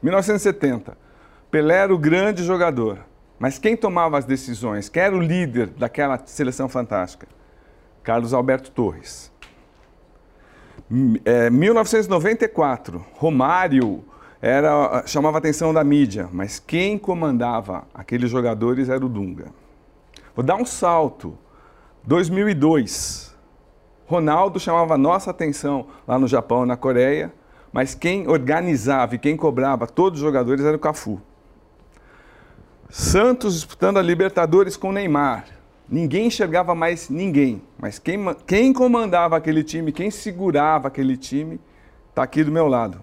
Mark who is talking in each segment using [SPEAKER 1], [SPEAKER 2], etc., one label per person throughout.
[SPEAKER 1] 1970. Pelé era o grande jogador. Mas quem tomava as decisões? Quem era o líder daquela seleção fantástica? Carlos Alberto Torres. É, 1994, Romário era, chamava a atenção da mídia, mas quem comandava aqueles jogadores era o Dunga. Vou dar um salto. 2002, Ronaldo chamava nossa atenção lá no Japão, na Coreia, mas quem organizava e quem cobrava todos os jogadores era o Cafu. Santos disputando a Libertadores com Neymar. Ninguém enxergava mais ninguém, mas quem, quem comandava aquele time, quem segurava aquele time, está aqui do meu lado.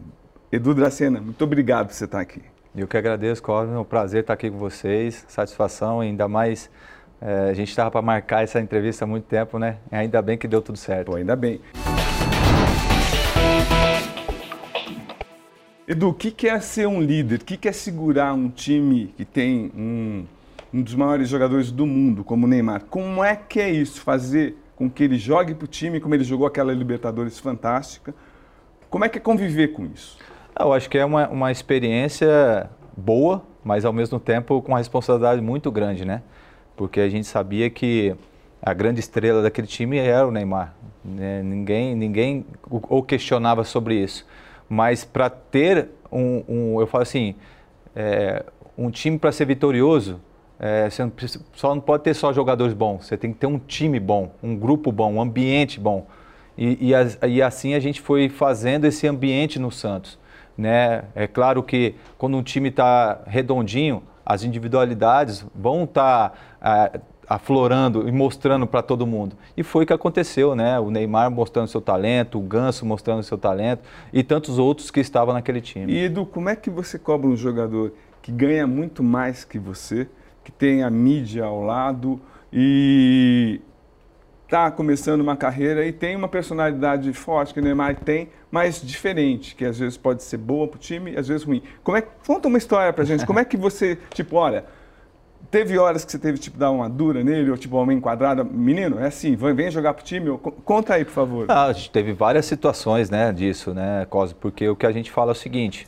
[SPEAKER 1] Edu Dracena, muito obrigado por você estar aqui.
[SPEAKER 2] Eu que agradeço, Cosme. É um prazer estar aqui com vocês. Satisfação, ainda mais. É, a gente estava para marcar essa entrevista há muito tempo, né? Ainda bem que deu tudo certo.
[SPEAKER 1] Pô, ainda bem. Edu, o que é ser um líder? O que é segurar um time que tem um, um dos maiores jogadores do mundo, como o Neymar? Como é que é isso? Fazer com que ele jogue para o time, como ele jogou aquela Libertadores fantástica. Como é que é conviver com isso?
[SPEAKER 2] Ah, eu acho que é uma, uma experiência boa, mas ao mesmo tempo com uma responsabilidade muito grande, né? Porque a gente sabia que a grande estrela daquele time era o Neymar. Né? Ninguém, ninguém ou questionava sobre isso. Mas para ter um, um, eu falo assim, é, um time para ser vitorioso, é, você não só não pode ter só jogadores bons, você tem que ter um time bom, um grupo bom, um ambiente bom. E, e, e assim a gente foi fazendo esse ambiente no Santos. Né? É claro que quando um time está redondinho, as individualidades vão estar tá, é, aflorando e mostrando para todo mundo. E foi o que aconteceu, né? O Neymar mostrando seu talento, o Ganso mostrando seu talento e tantos outros que estavam naquele time.
[SPEAKER 1] E Edu, como é que você cobra um jogador que ganha muito mais que você, que tem a mídia ao lado e está começando uma carreira e tem uma personalidade forte que o Neymar tem, mas diferente, que às vezes pode ser boa para o time, às vezes ruim. Como é conta uma história para gente. Como é que você tipo, olha, Teve horas que você teve, tipo, dar uma dura nele, ou tipo, uma enquadrada. Menino, é assim, vem jogar pro time. Conta aí, por favor.
[SPEAKER 2] Ah, a gente teve várias situações, né, disso, né, Cosmo? Porque o que a gente fala é o seguinte,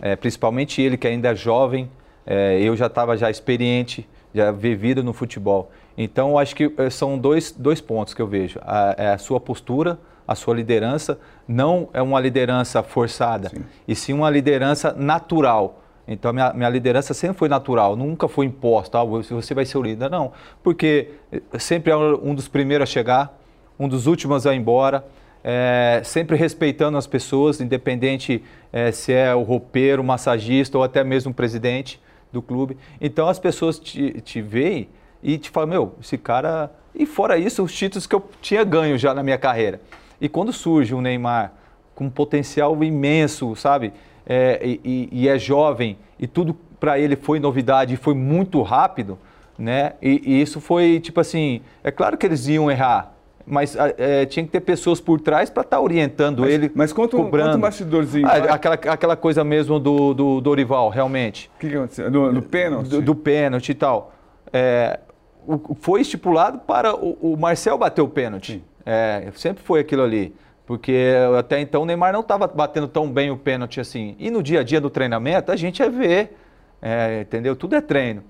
[SPEAKER 2] é, principalmente ele que ainda é jovem, é, eu já estava já experiente, já vivido no futebol. Então, acho que é, são dois, dois pontos que eu vejo. A, é a sua postura, a sua liderança, não é uma liderança forçada, sim. e sim uma liderança natural então, minha, minha liderança sempre foi natural, nunca foi imposta, ah, você vai ser o líder, não. Porque eh, sempre é um dos primeiros a chegar, um dos últimos a ir embora, é, sempre respeitando as pessoas, independente é, se é o roupeiro, o massagista ou até mesmo o presidente do clube. Então, as pessoas te, te veem e te falam, meu, esse cara... E fora isso, os títulos que eu tinha ganho já na minha carreira. E quando surge um Neymar com um potencial imenso, sabe? É, e, e, é jovem e tudo para ele foi novidade e foi muito rápido, né? E, e, isso foi tipo assim, é claro que eles iam errar, mas é, tinha que ter pessoas por trás para estar tá orientando
[SPEAKER 1] mas,
[SPEAKER 2] ele.
[SPEAKER 1] Mas conta,
[SPEAKER 2] cobrando.
[SPEAKER 1] um bastidorzinho.
[SPEAKER 2] Ah, aquela, aquela coisa mesmo do, do Dorival, realmente.
[SPEAKER 1] O que, que aconteceu? Do, do pênalti?
[SPEAKER 2] Do, do pênalti e tal. É, o, foi estipulado para o, o Marcel bater o pênalti. É, sempre foi aquilo ali. Porque até então o Neymar não estava batendo tão bem o pênalti assim. E no dia a dia do treinamento a gente é ver, é, entendeu? Tudo é treino.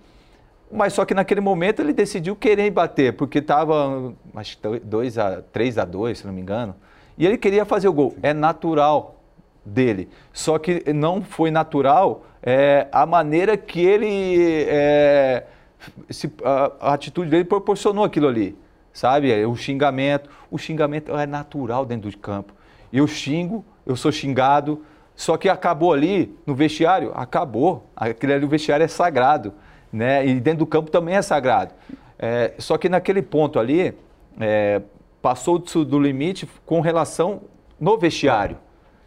[SPEAKER 2] Mas só que naquele momento ele decidiu querer bater, porque estava, acho que 2 a 3 a 2, se não me engano. E ele queria fazer o gol. É natural dele. Só que não foi natural é, a maneira que ele. É, se, a, a atitude dele proporcionou aquilo ali sabe? É o xingamento. O xingamento é natural dentro do campo. Eu xingo, eu sou xingado, só que acabou ali no vestiário, acabou. Aquele ali, o vestiário é sagrado, né? E dentro do campo também é sagrado. É, só que naquele ponto ali, é, passou do limite com relação no vestiário.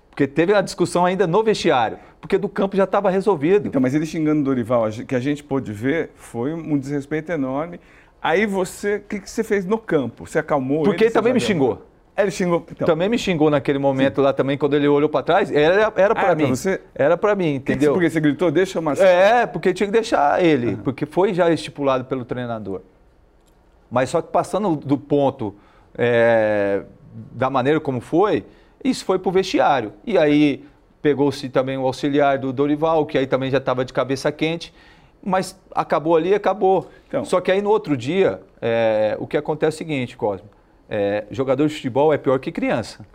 [SPEAKER 2] Porque teve a discussão ainda no vestiário, porque do campo já estava resolvido.
[SPEAKER 1] Então, mas ele xingando o Dorival, que a gente pôde ver, foi um desrespeito enorme. Aí você, o que, que, você fez no campo? Você acalmou
[SPEAKER 2] Porque
[SPEAKER 1] ele?
[SPEAKER 2] ele também me xingou.
[SPEAKER 1] Ele xingou.
[SPEAKER 2] Então. Também me xingou naquele momento Sim. lá também, quando ele olhou para trás. Era, era para ah, mim. Você... Era para mim, entendeu?
[SPEAKER 1] Que porque você gritou, deixa o Marcelo.
[SPEAKER 2] É, porque tinha que deixar ele, uhum. porque foi já estipulado pelo treinador. Mas só que passando do ponto é, da maneira como foi, isso foi pro vestiário. E aí pegou-se também o auxiliar do Dorival, que aí também já estava de cabeça quente, mas acabou ali, acabou. Então, Só que aí no outro dia, é, o que acontece é o seguinte, Cosme, é, jogador de futebol é pior que criança.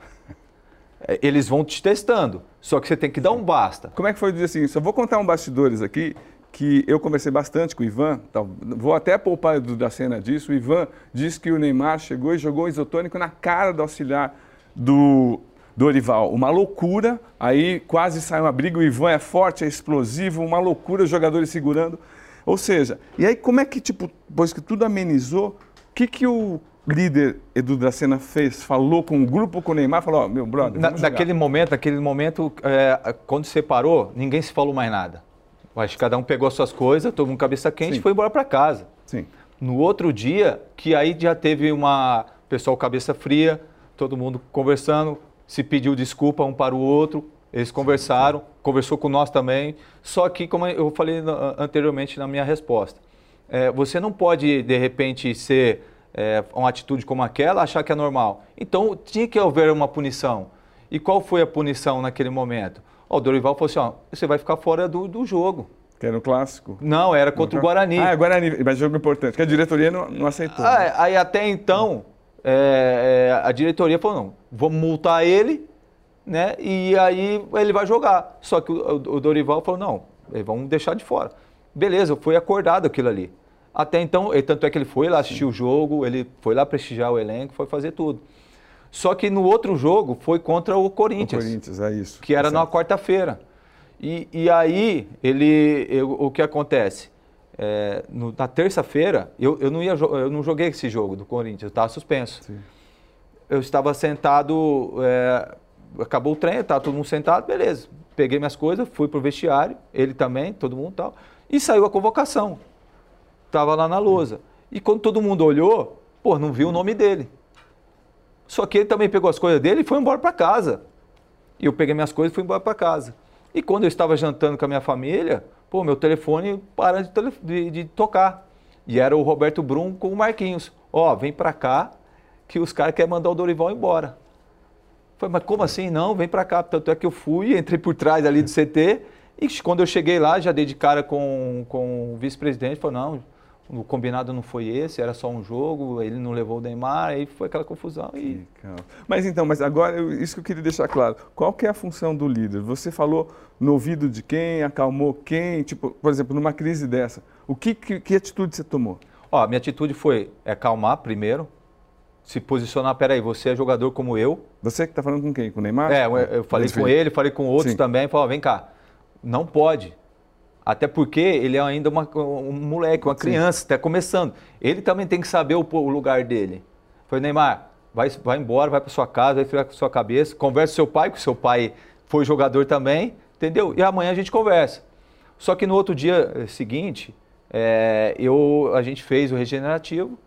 [SPEAKER 2] É, eles vão te testando, só que você tem que dar um basta.
[SPEAKER 1] Como é que foi dizer assim? Só vou contar um bastidores aqui, que eu conversei bastante com o Ivan, vou até poupar da cena disso. O Ivan disse que o Neymar chegou e jogou isotônico na cara do auxiliar do Dorival. Uma loucura, aí quase sai uma briga, o Ivan é forte, é explosivo, uma loucura, os jogadores segurando. Ou seja, e aí como é que, tipo, depois que tudo amenizou, o que, que o líder Edu Dracena fez? Falou com o grupo, com o Neymar, falou, ó, oh, meu brother,
[SPEAKER 2] Na, Naquele momento, naquele momento, é, quando separou, ninguém se falou mais nada. Acho que cada um pegou as suas coisas, todo mundo cabeça quente e foi embora para casa.
[SPEAKER 1] Sim.
[SPEAKER 2] No outro dia, que aí já teve uma pessoal cabeça fria, todo mundo conversando, se pediu desculpa um para o outro, eles conversaram, conversou com nós também. Só que, como eu falei anteriormente na minha resposta, é, você não pode, de repente, ser é, uma atitude como aquela, achar que é normal. Então, tinha que haver uma punição. E qual foi a punição naquele momento? o Dorival falou assim: ó, você vai ficar fora do, do jogo.
[SPEAKER 1] Que era o clássico?
[SPEAKER 2] Não, era contra o Guarani.
[SPEAKER 1] Ah, é Guarani, mas jogo importante, que a diretoria não, não aceitou.
[SPEAKER 2] Ah, né? Aí até então, é, é, a diretoria falou, não, vamos multar ele, né? E aí ele vai jogar. Só que o, o Dorival falou, não, vamos deixar de fora. Beleza, foi acordado aquilo ali. Até então, tanto é que ele foi lá assistir Sim. o jogo, ele foi lá prestigiar o elenco, foi fazer tudo. Só que no outro jogo foi contra o Corinthians.
[SPEAKER 1] O Corinthians, é isso.
[SPEAKER 2] Que era é na quarta-feira. E, e aí, ele, eu, o que acontece? É, no, na terça-feira, eu, eu, não ia, eu não joguei esse jogo do Corinthians, eu estava suspenso. Sim. Eu estava sentado, é, acabou o treino, estava todo mundo sentado, beleza. Peguei minhas coisas, fui pro vestiário, ele também, todo mundo tal, e saiu a convocação. Estava lá na lousa. E quando todo mundo olhou, pô, não viu o nome dele. Só que ele também pegou as coisas dele e foi embora para casa. E eu peguei minhas coisas e fui embora para casa. E quando eu estava jantando com a minha família, pô, meu telefone para de, de, de tocar. E era o Roberto Brum com o Marquinhos. Ó, oh, vem para cá que os caras querem mandar o Dorival embora. Falei, mas como assim? Não, vem para cá. Tanto é que eu fui, entrei por trás ali do CT e quando eu cheguei lá, já dei de cara com, com o vice-presidente, falou, não, o combinado não foi esse, era só um jogo, ele não levou o Neymar, aí foi aquela confusão. E...
[SPEAKER 1] Mas então, mas agora, isso que eu queria deixar claro, qual que é a função do líder? Você falou no ouvido de quem, acalmou quem, tipo, por exemplo, numa crise dessa, o que, que, que atitude você tomou?
[SPEAKER 2] Ó, minha atitude foi acalmar primeiro, se posicionar, peraí, você é jogador como eu.
[SPEAKER 1] Você que está falando com quem? Com o Neymar?
[SPEAKER 2] É, eu, eu falei com ele, falei com outros Sim. também, falou, vem cá, não pode, até porque ele é ainda uma, um moleque, uma criança, está começando. Ele também tem que saber o, o lugar dele. Foi Neymar, vai, vai embora, vai para sua casa, vai ficar com sua cabeça, conversa com seu pai, que seu pai foi jogador também, entendeu? E amanhã a gente conversa. Só que no outro dia eh, seguinte, é, eu, a gente fez o regenerativo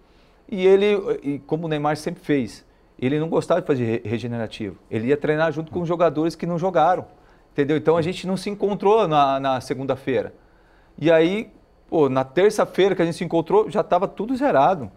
[SPEAKER 2] e ele, e como o Neymar sempre fez, ele não gostava de fazer regenerativo. Ele ia treinar junto com os jogadores que não jogaram. Entendeu? Então a gente não se encontrou na, na segunda-feira. E aí, pô, na terça-feira que a gente se encontrou, já estava tudo zerado.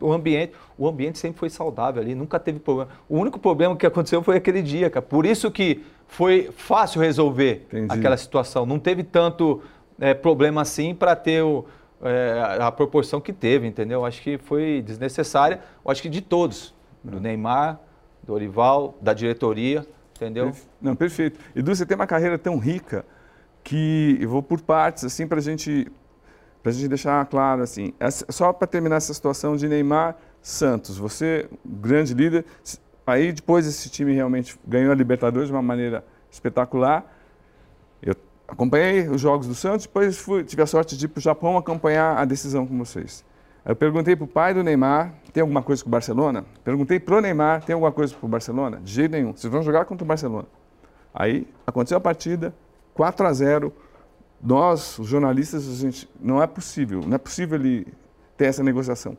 [SPEAKER 2] O ambiente, o ambiente sempre foi saudável ali, nunca teve problema. O único problema que aconteceu foi aquele dia, cara. Por isso que foi fácil resolver Entendi. aquela situação. Não teve tanto é, problema assim para ter o, é, a proporção que teve, entendeu? Acho que foi desnecessária. Acho que de todos, do Neymar, do Orival, da diretoria. Entendeu?
[SPEAKER 1] Não, perfeito. Edu, você tem uma carreira tão rica que eu vou por partes, assim, para gente, a gente deixar claro, assim. Só para terminar essa situação de Neymar Santos, você, grande líder, aí depois esse time realmente ganhou a Libertadores de uma maneira espetacular. Eu acompanhei os jogos do Santos, depois fui, tive a sorte de ir para o Japão acompanhar a decisão com vocês. Eu perguntei para o pai do Neymar, tem alguma coisa com o Barcelona? Perguntei para o Neymar, tem alguma coisa com o Barcelona? De jeito nenhum, vocês vão jogar contra o Barcelona. Aí aconteceu a partida, 4 a 0 Nós, os jornalistas, a gente, não é possível, não é possível ele ter essa negociação.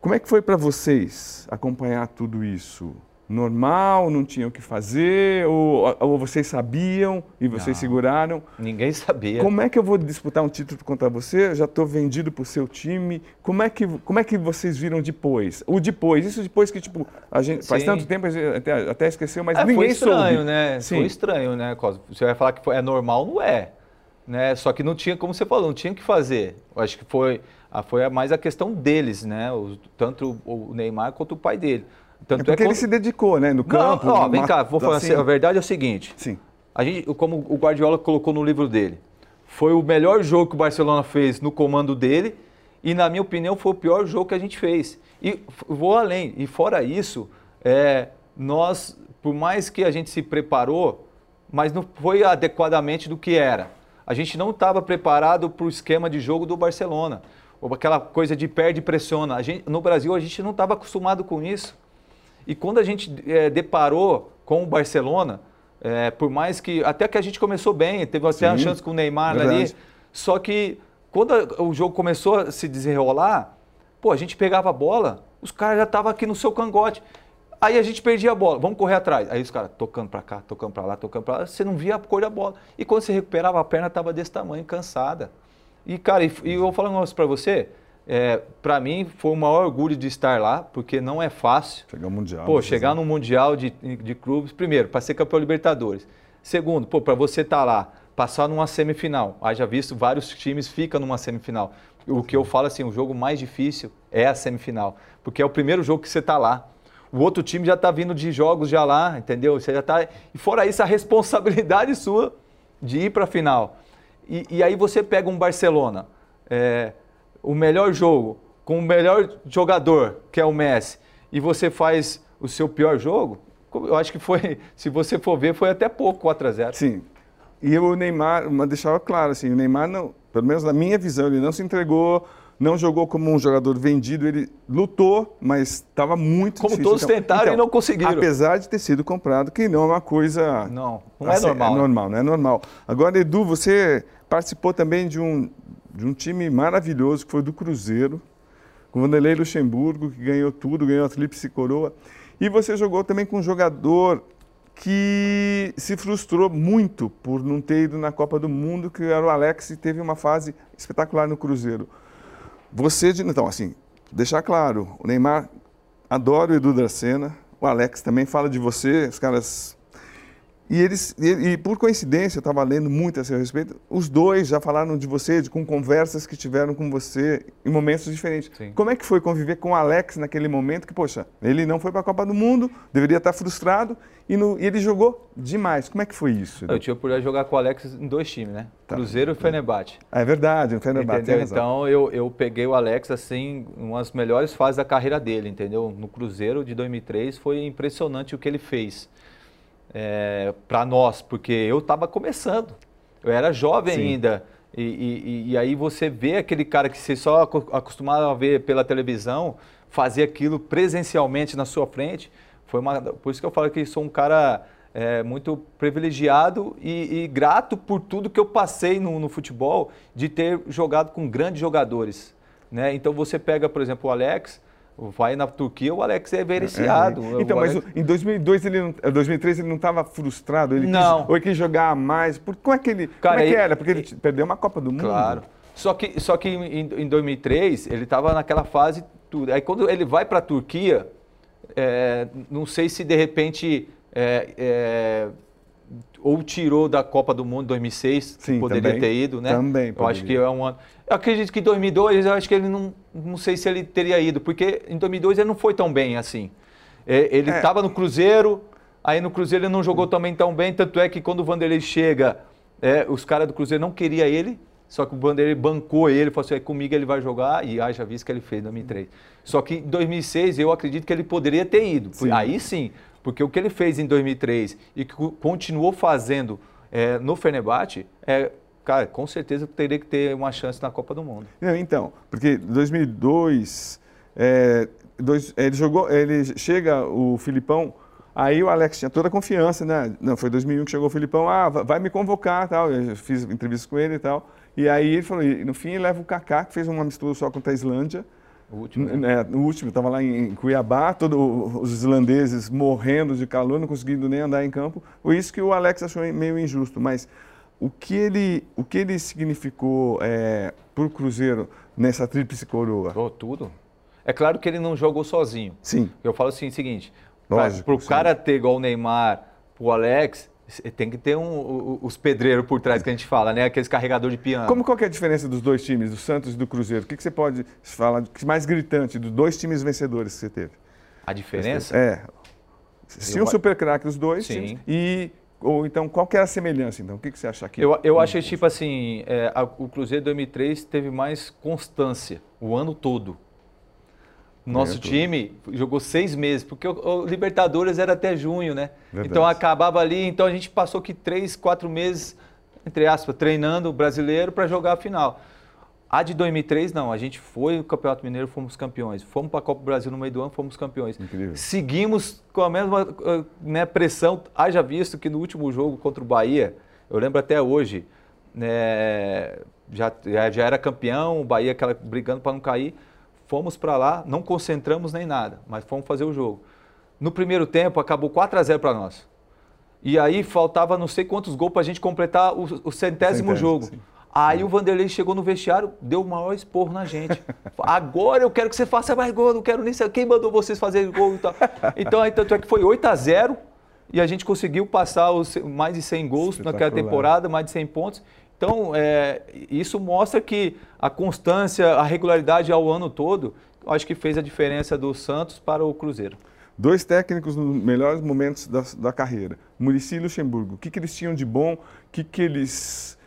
[SPEAKER 1] Como é que foi para vocês acompanhar tudo isso? Normal, não tinham o que fazer, ou, ou vocês sabiam e vocês
[SPEAKER 2] Não.
[SPEAKER 1] seguraram?
[SPEAKER 2] Ninguém sabia.
[SPEAKER 1] Como é que eu vou disputar um título contra você? Eu já estou vendido para o seu time. Como é, que, como é que vocês viram depois? O depois, isso depois que, tipo, a gente faz tanto tempo, a gente até, até esqueceu, mas
[SPEAKER 2] É,
[SPEAKER 1] ninguém
[SPEAKER 2] foi estranho,
[SPEAKER 1] soube.
[SPEAKER 2] né?
[SPEAKER 1] Sim.
[SPEAKER 2] Foi estranho, né, Cosmo? Você vai falar que é normal, não é. Né? Só que não tinha, como você falou, não tinha o que fazer. Eu acho que foi, foi mais a questão deles, né? Os- tanto o o Neymar quanto o pai dele.
[SPEAKER 1] É
[SPEAKER 2] Tanto
[SPEAKER 1] porque ele
[SPEAKER 2] quando-
[SPEAKER 1] se dedicou, né? No campo.
[SPEAKER 2] Não, ó, vem cá, vou falar
[SPEAKER 1] assim.
[SPEAKER 2] assim, a verdade é o seguinte.
[SPEAKER 1] Sim.
[SPEAKER 2] A gente, como o Guardiola colocou no livro dele, foi o melhor jogo que o Barcelona fez no comando dele e, na minha opinião, foi o pior jogo que a gente fez. E vou além. E fora isso, é, nós, por mais que a gente se preparou, mas não foi adequadamente do que era. A gente não estava preparado para o esquema de jogo do Barcelona. Ou aquela coisa de perde e pressiona. Gente, no Brasil, a gente não estava acostumado com isso. E quando a gente eh, deparou com o Barcelona, eh, por mais que. Até que a gente começou bem, teve até uma chance com o Neymar
[SPEAKER 1] verdade.
[SPEAKER 2] ali. Só que quando a- o jogo começou a se desenrolar, pô, a gente pegava a bola, os caras já estavam aqui no seu cangote. Aí a gente perdia a bola, vamos correr atrás. Aí os caras tocando pra cá, tocando pra lá, tocando pra lá, você não via a cor da bola. E quando você recuperava, a perna estava desse tamanho, cansada. E, cara, e, e eu vou falar um negócio pra você, é, para mim foi o maior orgulho de estar lá, porque não é fácil.
[SPEAKER 1] Chegar ao Mundial.
[SPEAKER 2] Pô,
[SPEAKER 1] né,
[SPEAKER 2] chegar no Mundial de, de clubes, primeiro, para ser campeão Libertadores. Segundo, pô, para você estar lá, passar numa semifinal. Haja visto, vários times ficam numa semifinal. O que eu falo assim, o jogo mais difícil é a semifinal, porque é o primeiro jogo que você está lá. O outro time já está vindo de jogos já lá, entendeu? Você já tá e fora isso a responsabilidade sua de ir para a final. E, e aí você pega um Barcelona, é, o melhor jogo com o melhor jogador que é o Messi e você faz o seu pior jogo, eu acho que foi, se você for ver, foi até pouco 4 a 0.
[SPEAKER 1] Sim. E o Neymar, mas deixava claro assim, o Neymar não, pelo menos na minha visão, ele não se entregou, não jogou como um jogador vendido, ele lutou, mas estava muito
[SPEAKER 2] Como
[SPEAKER 1] difícil.
[SPEAKER 2] todos tentaram e não conseguiram.
[SPEAKER 1] Apesar de ter sido comprado, que não é uma coisa
[SPEAKER 2] Não, não é
[SPEAKER 1] Assim,
[SPEAKER 2] normal.
[SPEAKER 1] É
[SPEAKER 2] né?
[SPEAKER 1] normal, não é normal. Agora, Edu, você participou também de um, de um time maravilhoso, que foi do Cruzeiro, com Vanderlei Luxemburgo, que ganhou tudo, ganhou a Tríplice Coroa. E você jogou também com um jogador que se frustrou muito por não ter ido na Copa do Mundo, que era o Alex, e teve uma fase espetacular no Cruzeiro. Você, então, assim, deixar claro, o Neymar adora o Edu Dracena, o Alex também fala de você, os caras e eles, e, e por coincidência, eu estava lendo muito a seu respeito, os dois já falaram de você, de, com conversas que tiveram com você em momentos diferentes.
[SPEAKER 2] Sim.
[SPEAKER 1] Como é que foi conviver com o Alex naquele momento que, poxa, ele não foi para a Copa do Mundo, deveria estar frustrado, e, no- e ele jogou demais. Como é que foi isso?
[SPEAKER 2] Eu tive a oportunidade de jogar com o Alex em dois times, né?
[SPEAKER 1] Tá.
[SPEAKER 2] Cruzeiro e Fenerbahçe.
[SPEAKER 1] Ah, é verdade, o Fenerbahçe
[SPEAKER 2] Entendeu? Então eu, eu peguei o Alex assim, umas melhores fases da carreira dele, entendeu? No Cruzeiro de 2003 foi impressionante o que ele fez é, para nós, porque eu estava começando, eu era jovem
[SPEAKER 1] Sim.
[SPEAKER 2] ainda. E, e- e aí você vê aquele cara que você só acostumado a ver pela televisão, fazer aquilo presencialmente na sua frente, foi uma, por isso que eu falo que sou um cara é, muito privilegiado e, e grato por tudo que eu passei no, no futebol, de ter jogado com grandes jogadores. Né? Então você pega, por exemplo, o Alex, vai na Turquia, o Alex é beneficiado.
[SPEAKER 1] É, então,
[SPEAKER 2] O
[SPEAKER 1] mas
[SPEAKER 2] Alex-
[SPEAKER 1] o- em 2002, ele não, eh, 2003 ele não estava frustrado? Ele
[SPEAKER 2] Não.
[SPEAKER 1] Quis, ou ele quis jogar mais? Por, como é que ele
[SPEAKER 2] Cara,
[SPEAKER 1] como é que
[SPEAKER 2] ele-
[SPEAKER 1] era? Porque ele te- perdeu uma Copa do Mundo.
[SPEAKER 2] Claro. Só que, só que em, em 2003 ele estava naquela fase tudo. Aí quando ele vai para a Turquia, é, não sei se de repente é, é, ou tirou da Copa do Mundo 2006, que
[SPEAKER 1] Sim,
[SPEAKER 2] poderia
[SPEAKER 1] também.
[SPEAKER 2] ter ido, né?
[SPEAKER 1] Também
[SPEAKER 2] Eu acho que
[SPEAKER 1] poderia.
[SPEAKER 2] é um ano. Eu acredito que em 2002, eu acho que ele não, não sei se ele teria ido, porque em 2002 ele não foi tão bem assim. É, Ele
[SPEAKER 1] É.
[SPEAKER 2] estava no Cruzeiro, aí no Cruzeiro ele não jogou também tão bem, tanto é que quando o Vanderlei chega, é, os caras do Cruzeiro não queriam ele, só que o Vanderlei bancou ele, falou assim, "É, comigo ele vai jogar, e haja visto que ele fez em 2003. Só que em 2006 eu acredito que ele poderia ter ido,
[SPEAKER 1] Sim.
[SPEAKER 2] aí sim, porque o que ele fez em 2003 e que co- continuou fazendo é, no Fenerbahçe, é, cara, com certeza teria que ter uma chance na Copa do Mundo.
[SPEAKER 1] Não, então, porque 2002, é, dois- ele jogou, ele chega o Filipão, aí o Alex tinha toda a confiança, né? Não, foi 2001 que chegou o Filipão, ah, va- vai me convocar, tal. Eu fiz entrevista com ele e tal. E aí ele falou, e no fim ele leva o Kaká, que fez um amistoso só contra a Islândia, O último, né? o último, estava lá em Cuiabá, todos os islandeses morrendo de calor, não conseguindo nem andar em campo. Foi isso que o Alex achou meio injusto. Mas o que ele, o que ele significou é, para o Cruzeiro nessa tríplice coroa?
[SPEAKER 2] Oh, tudo. É claro que ele não jogou sozinho.
[SPEAKER 1] Sim.
[SPEAKER 2] Eu falo assim, o seguinte, para o cara ter igual o Neymar, o Alex, tem que ter um, os pedreiros por trás que a gente fala, né? Aqueles carregador de piano.
[SPEAKER 1] Como qual é a diferença dos dois times, do Santos e do Cruzeiro? O que, que você pode falar que mais gritante dos dois times vencedores que você teve?
[SPEAKER 2] A diferença?
[SPEAKER 1] É. Tinha um super craque os dois Sim. Times, e ou então qual que é a semelhança? Então, o que, que você acha aqui?
[SPEAKER 2] Eu, eu achei tipo assim, é, a, o Cruzeiro 2003 teve mais constância o ano todo. Nosso time jogou seis meses, porque o, o, Libertadores era até junho, né? Verdade. Então acabava ali, então a gente passou aqui três, quatro meses, entre aspas, treinando o brasileiro para jogar a final. A de 2003, não, a gente foi no Campeonato Mineiro, fomos campeões. Fomos para a Copa do Brasil no meio do ano, fomos campeões. Incrível. Seguimos com a mesma né, pressão, haja visto que no último jogo contra o Bahia, eu lembro até hoje, né, já, já era campeão, o Bahia aquela, brigando para não cair Fomos para lá, não concentramos nem nada, mas fomos fazer o jogo. No primeiro tempo, acabou 4 a 0 para nós. E aí faltava não sei quantos gols para a gente completar o, o centésimo jogo. Sim. Aí o Vanderlei chegou no vestiário, deu o maior esporro na gente. Agora eu quero que você faça mais gol, não quero nem saber quem mandou vocês fazerem gol e tal. Então, aí, tanto é que foi 8 a 0 e a gente conseguiu passar os, mais de 100 gols naquela temporada, mais de 100 pontos. Então, é, isso mostra que a constância, a regularidade ao ano todo, acho que fez a diferença do Santos para o Cruzeiro.
[SPEAKER 1] Dois técnicos nos melhores momentos da, da carreira, Murici e Luxemburgo. O que, que eles tinham de bom? O que, que eles.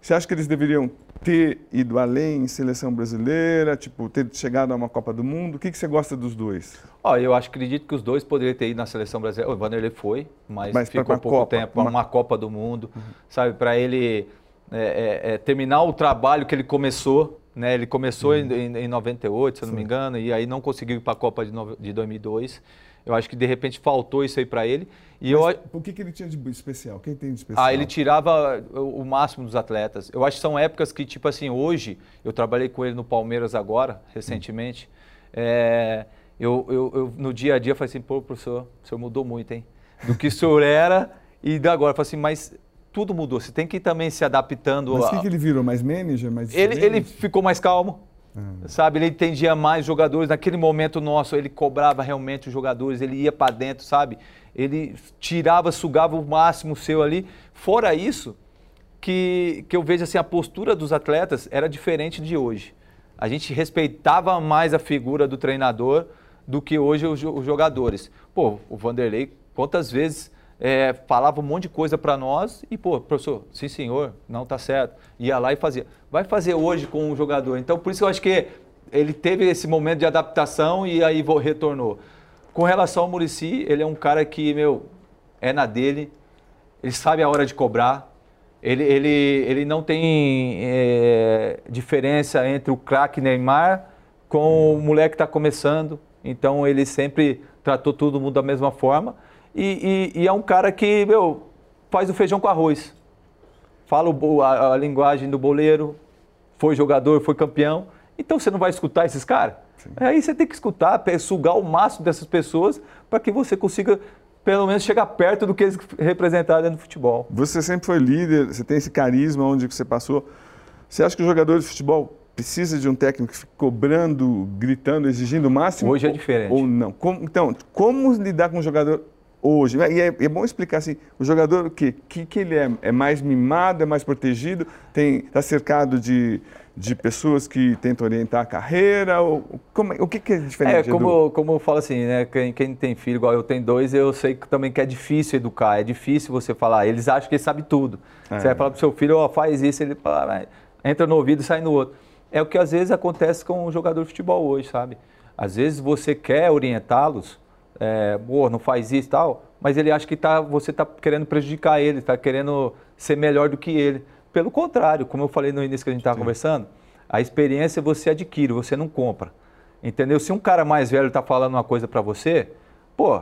[SPEAKER 1] Você acha que eles deveriam ter ido além em seleção brasileira, tipo, ter chegado a uma Copa do Mundo? O que, que você gosta dos dois?
[SPEAKER 2] Oh, eu acho, acredito que os dois poderiam ter ido na seleção brasileira. O Vanderlei foi, mas, mas ficou pouco Copa, tempo uma... uma Copa do Mundo, uhum. sabe? Para ele é, é, é, terminar o trabalho que ele começou. Né? Ele começou uhum. em, em 98, se eu não me engano, e aí não conseguiu ir para a Copa de, no, de 2002. Eu acho que de repente faltou isso aí para ele. E
[SPEAKER 1] Mas
[SPEAKER 2] eu...
[SPEAKER 1] O que, que ele tinha de especial? Quem tem de especial?
[SPEAKER 2] Ah, ele tirava o máximo dos atletas. Eu acho que são épocas que, tipo assim, hoje, eu trabalhei com ele no Palmeiras agora, recentemente. É, eu, eu, eu, no dia a dia, falei assim, pô, professor, o senhor mudou muito, hein? Do que o senhor era e da agora. Eu falei assim, mas tudo mudou. Você tem que ir também se adaptando.
[SPEAKER 1] Mas o a... que, que, ele virou? Mais manager? Mais
[SPEAKER 2] ele, ele ficou mais calmo. Ah. Sabe, ele entendia mais jogadores. Naquele momento nosso, ele cobrava realmente os jogadores, ele ia para dentro, sabe? Ele tirava, sugava o máximo seu ali. Fora isso, que, que eu vejo assim, a postura dos atletas era diferente de hoje. A gente respeitava mais a figura do treinador do que hoje os, os jogadores. Pô, o Vanderlei, quantas vezes é, falava um monte de coisa para nós e, pô, professor, sim senhor, não tá certo. Ia lá e fazia. Vai fazer hoje com o jogador. Então, por isso eu acho que ele teve esse momento de adaptação e aí retornou. Com relação ao Murici, ele é um cara que, meu, é na dele, ele sabe a hora de cobrar, ele, ele, ele não tem é, diferença entre o craque Neymar com o moleque que está começando. Então ele sempre tratou todo mundo da mesma forma. E, e, e, é um cara que, meu, faz o feijão com arroz. Fala o, a, a, linguagem do boleiro, foi jogador, foi campeão. Então você não vai escutar esses caras? Aí você tem que escutar, sugar o máximo dessas pessoas para que você consiga pelo menos chegar perto do que eles representaram dentro do futebol.
[SPEAKER 1] Você sempre foi líder, você tem esse carisma onde você passou. Você acha que o jogador de futebol precisa de um técnico que fique cobrando, gritando, exigindo o máximo?
[SPEAKER 2] Hoje é diferente.
[SPEAKER 1] Ou não? Como, então, como lidar com um jogador hoje. E é, é, bom explicar assim, o jogador o que, que, que ele é? É mais mimado, é mais protegido, está cercado de, de pessoas que tentam orientar a carreira? Ou, como, o que, que é diferente?
[SPEAKER 2] É, como, como eu falo assim, né? Quem, quem, tem filho, igual eu tenho dois, eu sei que também que é difícil educar, é difícil você falar. Eles acham que ele sabe tudo. É. Você vai falar para o seu filho, ó, oh, faz isso, ele fala, entra no ouvido e sai no outro. É o que às vezes acontece com o jogador de futebol hoje, sabe? Às vezes você quer orientá-los, é, não faz isso e tal, mas ele acha que tá, você está querendo prejudicar ele, está querendo ser melhor do que ele. Pelo contrário, como eu falei no início que a gente estava conversando, a experiência você adquire, você não compra. Entendeu? Se um cara mais velho está falando uma coisa para você, pô,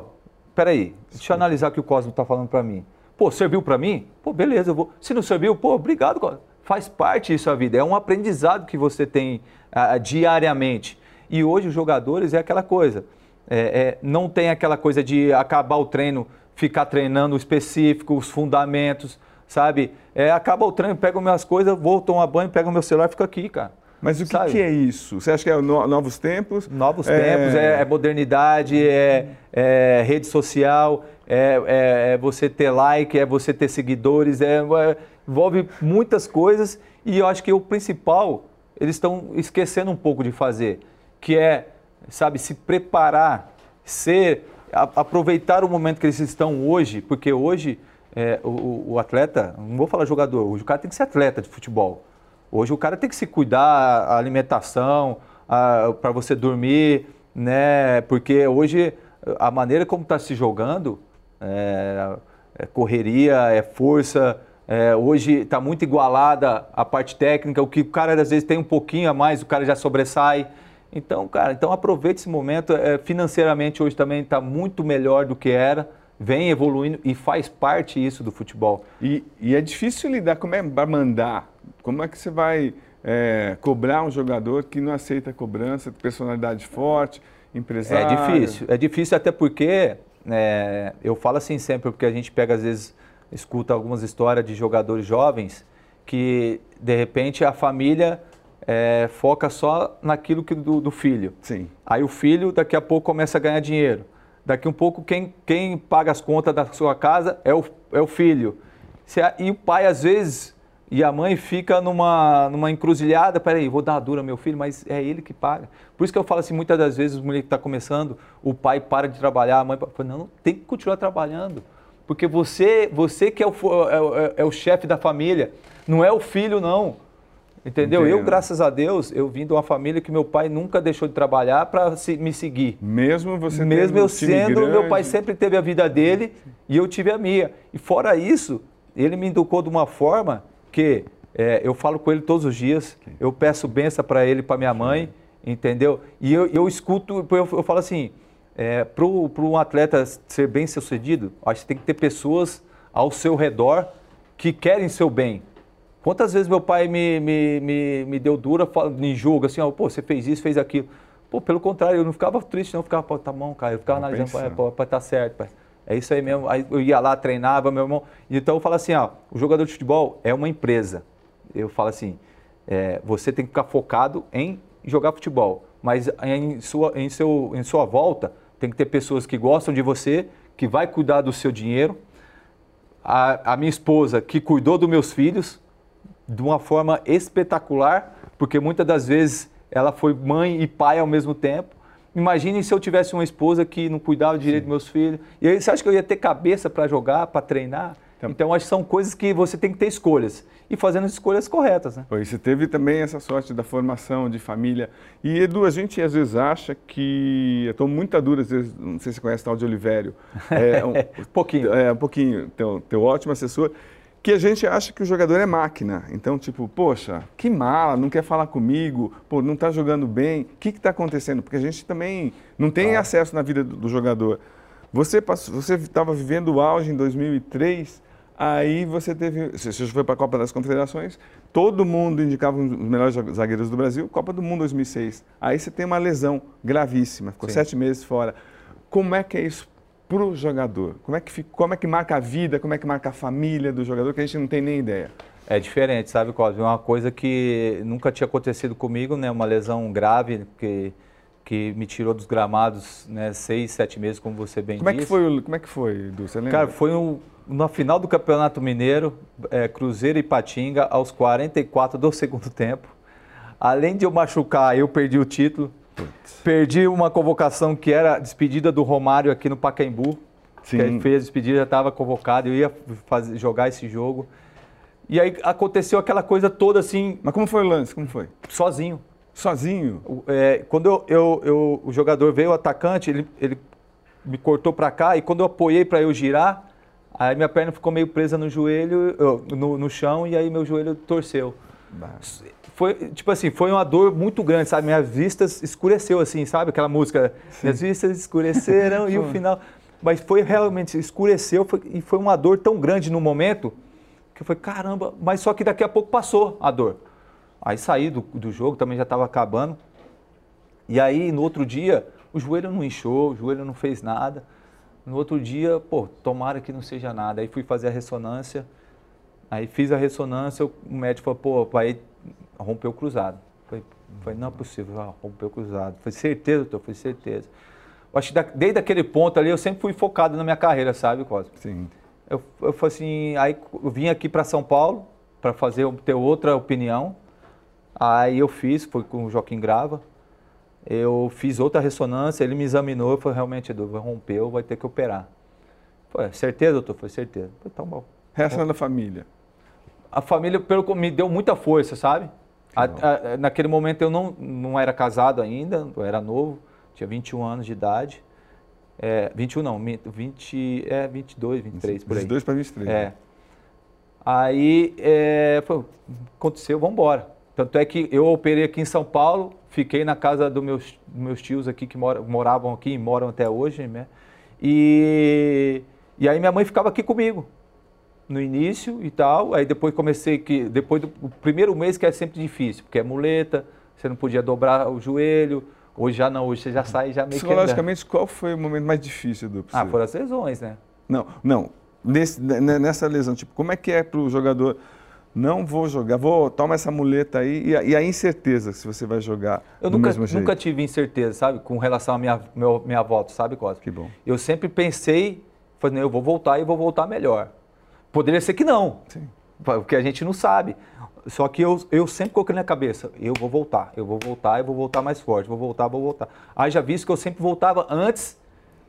[SPEAKER 2] peraí, deixa eu analisar o que o Cosmo está falando para mim. Pô, serviu para mim? Pô, beleza, eu vou. Se não serviu, pô, obrigado, Cosmo. Faz parte disso a vida, é um aprendizado que você tem uh, diariamente. E hoje os jogadores é aquela coisa, é, é, não tem aquela coisa de acabar o treino, ficar treinando específico, os fundamentos, sabe? É, acaba o treino, pego minhas coisas, vou tomar banho, pego meu celular e fico aqui, cara.
[SPEAKER 1] Mas o que, que, é isso? Você acha que é no, novos tempos?
[SPEAKER 2] Novos é... tempos, é, é modernidade, é, é, rede social, é, é, é, você ter like, é você ter seguidores, é, envolve muitas coisas e eu acho que o principal eles estão esquecendo um pouco de fazer, que é, sabe, se preparar, ser, a, aproveitar o momento que eles estão hoje, porque hoje o, o atleta, não vou falar jogador, hoje o cara tem que ser atleta de futebol. Hoje o cara tem que se cuidar, a alimentação, para você dormir, né? Porque hoje a maneira como está se jogando é, é, correria, é força. É, hoje está muito igualada a parte técnica, o que o cara às vezes tem um pouquinho a mais, o cara já sobressai. Então, cara, então aproveite esse momento. É, financeiramente hoje também está muito melhor do que era vem evoluindo e faz parte isso do futebol.
[SPEAKER 1] E, e é difícil lidar, como é para mandar? Como é que você vai é, cobrar um jogador que não aceita cobrança, personalidade forte, empresário?
[SPEAKER 2] É difícil, é difícil até porque, é, eu falo assim sempre, porque a gente pega às vezes, escuta algumas histórias de jogadores jovens que de repente a família é, foca só naquilo que do, do filho.
[SPEAKER 1] Sim.
[SPEAKER 2] Aí o filho daqui a pouco começa a ganhar dinheiro. Daqui um pouco, quem, quem paga as contas da sua casa é o, é o filho. E o pai, às vezes, e a mãe fica numa, numa encruzilhada, peraí, vou dar dura meu filho, mas é ele que paga. Por isso que eu falo assim, muitas das vezes, o moleque está começando, o pai para de trabalhar, a mãe fala, não, não, tem que continuar trabalhando. Porque você, você que é o, é, é, é o chefe da família, não é o filho, não. Entendeu? Entendo. Eu, graças a Deus, eu vim de uma família que meu pai nunca deixou de trabalhar para se, me seguir.
[SPEAKER 1] Mesmo você
[SPEAKER 2] Mesmo eu sendo, grande. meu pai sempre teve a vida dele e eu tive a minha. E fora isso, ele me educou de uma forma que é, eu falo com ele todos os dias, eu peço benção para ele, para minha mãe, entendeu? E eu, eu escuto, eu, eu falo assim, é, para um atleta ser bem sucedido, acho que tem que ter pessoas ao seu redor que querem seu bem Quantas vezes meu pai me, me, me, me deu dura em jogo, assim, ó, pô, você fez isso, fez aquilo. Pô, pelo contrário, eu não ficava triste, não, eu ficava, pô, tá bom, cara, eu ficava Vou analisando, pô, pô, tá certo, pai. É isso aí mesmo. Aí eu ia lá, treinava, meu irmão. Então eu falo assim, ó, o jogador de futebol é uma empresa. Eu falo assim, é, você tem que ficar focado em jogar futebol, mas em sua, em, seu, em sua volta tem que ter pessoas que gostam de você, que vai cuidar do seu dinheiro. A, a minha esposa que cuidou dos meus filhos, de uma forma espetacular, porque muitas das vezes ela foi mãe e pai ao mesmo tempo. Imagine se eu tivesse uma esposa que não cuidava direito Sim. dos meus filhos. E aí, você acha que eu ia ter cabeça para jogar, para treinar? Então, então, acho que são coisas que você tem que ter escolhas. E fazendo as escolhas corretas, né?
[SPEAKER 1] Pois, você teve também essa sorte da formação de família. E, Edu, a gente às vezes acha que... Eu estou muito dura, às vezes, não sei se você conhece o tal de Olivério.
[SPEAKER 2] É, um, pouquinho.
[SPEAKER 1] É, um pouquinho. Teu, teu ótimo assessor que a gente acha que o jogador é máquina. Então, tipo, poxa, que mala, não quer falar comigo, pô, não está jogando bem, o que está acontecendo? Porque a gente também não tem ah. acesso na vida do, do jogador. Você estava vivendo o auge em 2003, aí você teve, você foi para a Copa das Confederações, todo mundo indicava os melhores zagueiros do Brasil, Copa do Mundo 2006. Aí você tem uma lesão gravíssima, ficou Sim. sete meses fora. Como é que é isso para o jogador? Como é, que, como é que marca a vida, como é que marca a família do jogador, que a gente não tem nem ideia?
[SPEAKER 2] É diferente, sabe, Cosme? É uma coisa que nunca tinha acontecido comigo, né? Uma lesão grave que, que me tirou dos gramados, né? Seis, sete meses, como você bem
[SPEAKER 1] como
[SPEAKER 2] disse.
[SPEAKER 1] É que foi, como é que foi, Edu? Você lembra?
[SPEAKER 2] Cara, foi um, na final do Campeonato Mineiro, é, Cruzeiro e Patinga, aos 44 do segundo tempo. Além de eu machucar, eu perdi o título. Perdi uma convocação que era despedida do Romário aqui no Pacaembu. Sim. Que ele fez a despedida, já estava convocado, eu ia fazer, jogar esse jogo. E aí aconteceu aquela coisa toda assim.
[SPEAKER 1] Mas como foi o lance? Como foi?
[SPEAKER 2] Sozinho.
[SPEAKER 1] Sozinho?
[SPEAKER 2] É, quando eu, eu, eu, o jogador veio, o atacante, ele, ele me cortou para cá e quando eu apoiei para eu girar, aí minha perna ficou meio presa no joelho, no, no chão e aí meu joelho torceu. Bah foi, tipo assim, foi uma dor muito grande, sabe? Minhas vistas escureceu, assim, sabe? Aquela música, Sim. minhas vistas escureceram e o final... Mas foi realmente, escureceu foi, e foi uma dor tão grande no momento que eu falei, caramba, mas só que daqui a pouco passou a dor. Aí saí do, do jogo, também já estava acabando. E aí, no outro dia, o joelho não inchou, o joelho não fez nada. No outro dia, pô, tomara que não seja nada. Aí fui fazer a ressonância. Aí fiz a ressonância, o médico falou, pô, pai, rompeu o cruzado. Falei, falei não é possível, ah, rompeu o cruzado. Falei, certeza, doutor, foi certeza. Eu acho que da, desde aquele ponto ali eu sempre fui focado na minha carreira, sabe, Cosme?
[SPEAKER 1] Sim.
[SPEAKER 2] Eu, eu falei assim, aí eu vim aqui para São Paulo para fazer ter outra opinião. Aí eu fiz, foi com o Joaquim Grava. Eu fiz outra ressonância, ele me examinou e falou, realmente, Edu, rompeu, vai ter que operar. Foi, certeza, doutor? Foi certeza. Foi tão bom.
[SPEAKER 1] Reação da família?
[SPEAKER 2] A família pelo, me deu muita força, sabe? A, a, naquele momento eu não, não era casado ainda, eu era novo, tinha 21 anos de idade. É, 21 não, 20, é, 22, 23, por aí.
[SPEAKER 1] 22 para 23.
[SPEAKER 2] É. Né? Aí é, foi, aconteceu, vamos embora. Tanto é que eu operei aqui em São Paulo, fiquei na casa dos meus, meus tios aqui que mora, moravam aqui e moram até hoje, né? E, e aí minha mãe ficava aqui comigo no início e tal. Aí depois comecei que depois do primeiro mês que é sempre difícil, porque é muleta, você não podia dobrar o joelho. Hoje já não, hoje você já sai já meio
[SPEAKER 1] Psicologicamente, qual foi o momento mais difícil do
[SPEAKER 2] Ah, foram as lesões, né?
[SPEAKER 1] Não, não. Nesse, nessa lesão, tipo, como é que é para o jogador? Não vou jogar, vou tomar essa muleta aí e a, e a incerteza se você vai jogar
[SPEAKER 2] eu
[SPEAKER 1] do
[SPEAKER 2] nunca,
[SPEAKER 1] mesmo jeito.
[SPEAKER 2] nunca tive incerteza, sabe, com relação à minha, meu, minha volta, sabe, Costa?
[SPEAKER 1] Que bom.
[SPEAKER 2] Eu sempre pensei, falei, eu vou voltar e vou voltar melhor. Poderia ser que não. Sim. Porque a gente não sabe. Só que eu, eu sempre coloquei na cabeça, eu vou voltar, eu vou voltar, eu vou voltar mais forte, vou voltar, vou voltar. Aí já visto que eu sempre voltava antes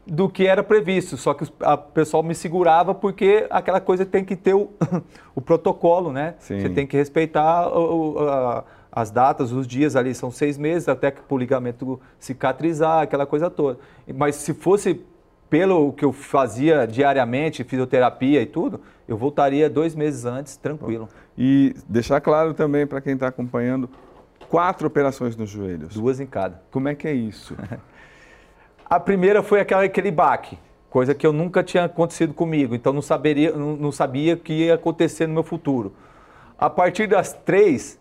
[SPEAKER 2] do que era previsto, só que o pessoal me segurava porque aquela coisa tem que ter o, o protocolo, né? Sim. Você tem que respeitar o, a, as datas, os dias ali, são seis meses até que o ligamento cicatrizar, aquela coisa toda. Mas se fosse pelo que eu fazia diariamente, fisioterapia e tudo, eu voltaria dois meses antes, tranquilo.
[SPEAKER 1] E deixar claro também para quem está acompanhando, quatro operações nos joelhos.
[SPEAKER 2] Duas em cada.
[SPEAKER 1] Como é que é isso?
[SPEAKER 2] A primeira foi aquela, aquele baque, coisa que eu nunca tinha acontecido comigo, então não, saberia, não, não sabia o que ia acontecer no meu futuro. A partir das três,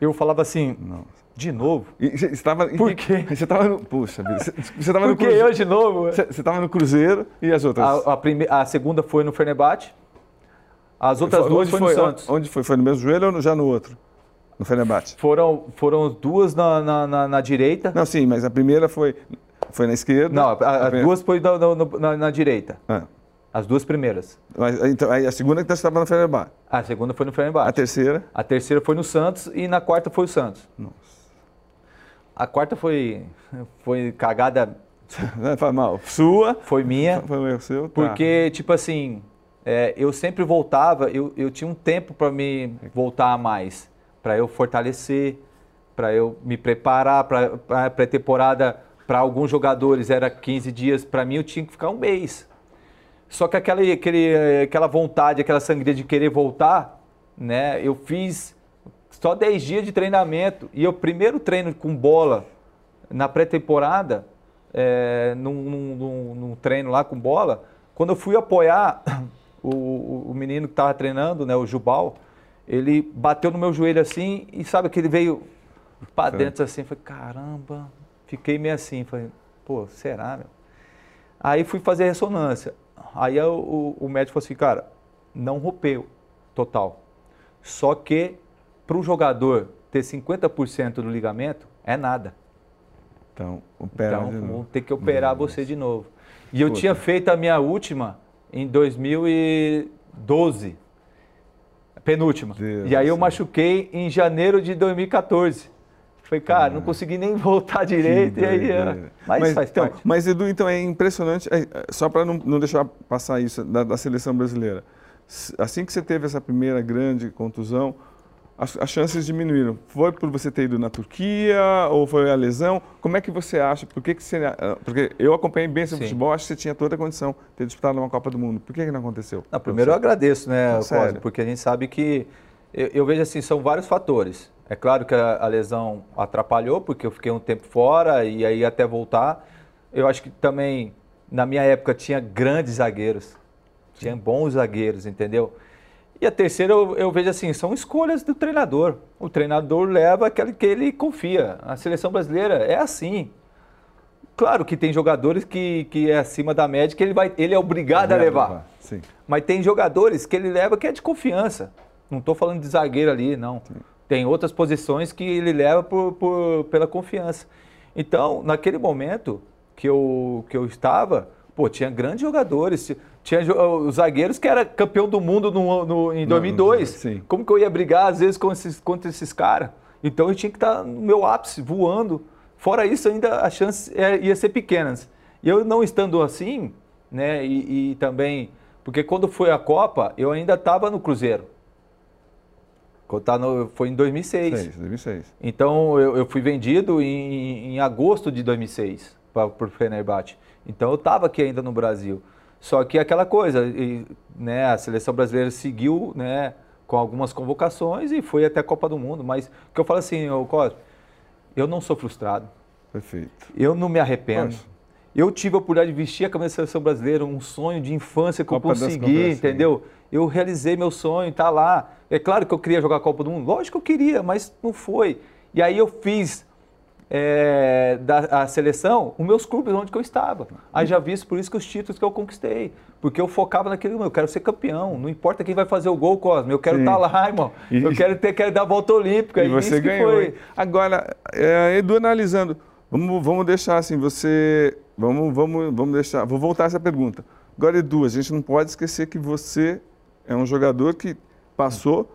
[SPEAKER 2] eu falava assim, Nossa. De novo?
[SPEAKER 1] E você estava,
[SPEAKER 2] Por quê?
[SPEAKER 1] Você estava no. Puxa, você estava
[SPEAKER 2] no Cruzeiro. eu de novo?
[SPEAKER 1] Você estava no Cruzeiro e as outras?
[SPEAKER 2] A, a, prime, a segunda foi no Fenerbahçe. As outras foi, duas foi no Santos.
[SPEAKER 1] Onde foi? Foi no mesmo joelho ou já no outro? No Fenerbahçe?
[SPEAKER 2] Foram, foram duas na, na, na, na direita.
[SPEAKER 1] Não, sim, mas a primeira foi, foi na esquerda.
[SPEAKER 2] Não, as duas foi na, na, na direita. Ah. As duas primeiras.
[SPEAKER 1] Mas, então, a segunda que estava no Fenerbahçe?
[SPEAKER 2] A segunda foi no Fenerbahçe.
[SPEAKER 1] A terceira?
[SPEAKER 2] A terceira foi no Santos e na quarta foi o Santos.
[SPEAKER 1] Nossa.
[SPEAKER 2] A quarta foi, foi cagada.
[SPEAKER 1] Foi mal. Sua?
[SPEAKER 2] Foi minha.
[SPEAKER 1] Foi o seu? Tá.
[SPEAKER 2] Porque, tipo assim, é, eu sempre voltava, eu, eu tinha um tempo para me voltar a mais, para eu fortalecer, para eu me preparar para a pré-temporada. Para alguns jogadores era 15 dias, para mim eu tinha que ficar um mês. Só que aquela, aquele, aquela vontade, aquela sangria de querer voltar, né? Eu fiz só 10 dias de treinamento. E o primeiro treino com bola na pré-temporada, é, num, num, num, treino lá com bola, quando eu fui apoiar o, o menino que estava treinando, né, o Jubal, ele bateu no meu joelho assim e sabe que ele veio para dentro assim, falei, caramba, fiquei meio assim, falei, pô, será, meu? Aí fui fazer ressonância. Aí o, o médico falou assim, cara, não rompeu total. Só que para o jogador ter 50% do ligamento, é nada.
[SPEAKER 1] Então, opera
[SPEAKER 2] então vão ter que operar Nossa. você de novo. E eu Puta. tinha feito a minha última em 2012, penúltima. Deus e aí eu machuquei em janeiro de 2014. Falei, cara, ah, não consegui nem voltar direito. E aí, é. mas, mas, faz
[SPEAKER 1] então,
[SPEAKER 2] parte.
[SPEAKER 1] Mas, Edu, então é impressionante, é, só para não, não deixar passar isso da, da seleção brasileira. Assim que você teve essa primeira grande contusão, as, as, chances diminuíram. Foi por você ter ido na Turquia ou foi a lesão? Como é que você acha? Por que, que você. Ah, porque eu acompanhei bem esse futebol, acho que você tinha toda a condição de ter disputado uma Copa do Mundo. Por que, que não aconteceu?
[SPEAKER 2] Não, primeiro eu agradeço, né, Cosme, porque a gente sabe que. Eu, eu, vejo assim, são vários fatores. É claro que a, a lesão atrapalhou, porque eu fiquei um tempo fora e aí até voltar. Eu acho que também, na minha época, tinha grandes zagueiros. Tinha bons zagueiros, entendeu? E a terceira eu, eu, vejo assim, são escolhas do treinador. O treinador leva aquele que ele confia. A seleção brasileira é assim. Claro que tem jogadores que, que é acima da média que ele, vai, ele é obrigado a levar.
[SPEAKER 1] Sim.
[SPEAKER 2] Mas tem jogadores que ele leva que é de confiança. Não estou falando de zagueiro ali, não. Sim. Tem outras posições que ele leva por, por, pela confiança. Então, naquele momento que eu, que eu estava, pô, tinha grandes jogadores. Tinha os zagueiros que era campeão do mundo no, no em 2002. Não, Como que eu ia brigar, às vezes, com esses, contra esses caras? Então, eu tinha que estar no meu ápice, voando. Fora isso, ainda a chance é, ia ser pequena. E eu não estando assim, né, e, e também... Porque quando foi a Copa, eu ainda estava no Cruzeiro. Tá no, foi em 2006. 6,
[SPEAKER 1] 2006.
[SPEAKER 2] Então eu, eu fui vendido em, em, agosto de 2006 para o Fenerbahçe. Então eu estava aqui ainda no Brasil. Só que aquela coisa, e, né, a seleção brasileira seguiu né, com algumas convocações e foi até a Copa do Mundo. Mas o que eu falo assim, ô Cosme, eu não sou frustrado.
[SPEAKER 1] Perfeito.
[SPEAKER 2] Eu não me arrependo. Eu tive a oportunidade de vestir a camisa da seleção brasileira, um sonho de infância que Copa eu consegui, entendeu? Eu realizei meu sonho, tá lá. É claro que eu queria jogar a Copa do Mundo, lógico que eu queria, mas não foi. E aí eu fiz é, da seleção os meus clubes onde eu estava. Aí já vi por isso que os títulos que eu conquistei. Porque eu focava naquele, eu quero ser campeão. Não importa quem vai fazer o gol, Cosme. Eu quero estar tá lá, irmão. E, eu quero ter quero dar a volta olímpica.
[SPEAKER 1] E, você ganhou. Foi. Agora, é, Edu, analisando, vamos, vamos deixar assim, você Vamos, vamos, vamos deixar. Vou voltar essa pergunta. Agora, Edu, a gente não pode esquecer que você é um jogador que passou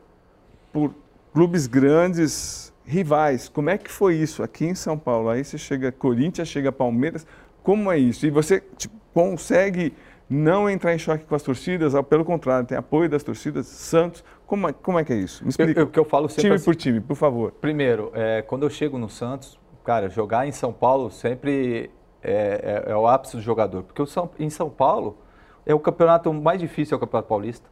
[SPEAKER 1] por clubes grandes, rivais. Como é que foi isso aqui em São Paulo? Aí você chega Corinthians, chega Palmeiras. Como é isso? E você tipo, consegue não entrar em choque com as torcidas, pelo contrário, tem apoio das torcidas, Santos. Como é, como é que é isso?
[SPEAKER 2] Me explica. O que eu falo sempre
[SPEAKER 1] time
[SPEAKER 2] assim,
[SPEAKER 1] por time, por favor.
[SPEAKER 2] Primeiro, é, quando eu chego no Santos, cara, jogar em São Paulo sempre é, é, é, o ápice do jogador. Porque São, em São Paulo é o campeonato mais difícil, é o Campeonato Paulista.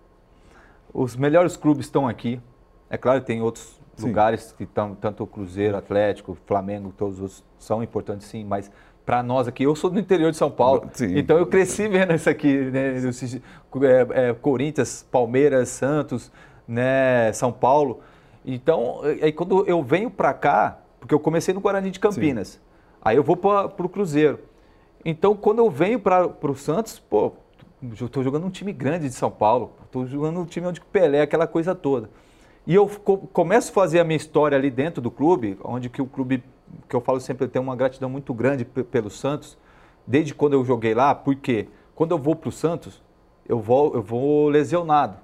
[SPEAKER 2] Os melhores clubes estão aqui. É claro, tem outros sim. lugares que estão, tanto o Cruzeiro, Atlético, Flamengo, todos os são importantes sim, mas para nós aqui, eu sou do interior de São Paulo, sim. então eu cresci vendo isso aqui, né? É, é, Corinthians, Palmeiras, Santos, né? São Paulo. Então, aí quando eu venho para cá, porque eu comecei no Guarani de Campinas, sim. Aí eu vou para o Cruzeiro. Então, quando eu venho para o Santos, pô, eu estou jogando um time grande de São Paulo, estou jogando um time onde Pelé, aquela coisa toda. E eu começo a fazer a minha história ali dentro do clube, onde que o clube, que eu falo sempre, eu tenho uma gratidão muito grande pelo Santos, desde quando eu joguei lá, porque quando eu vou para o Santos, eu vou, eu vou lesionado.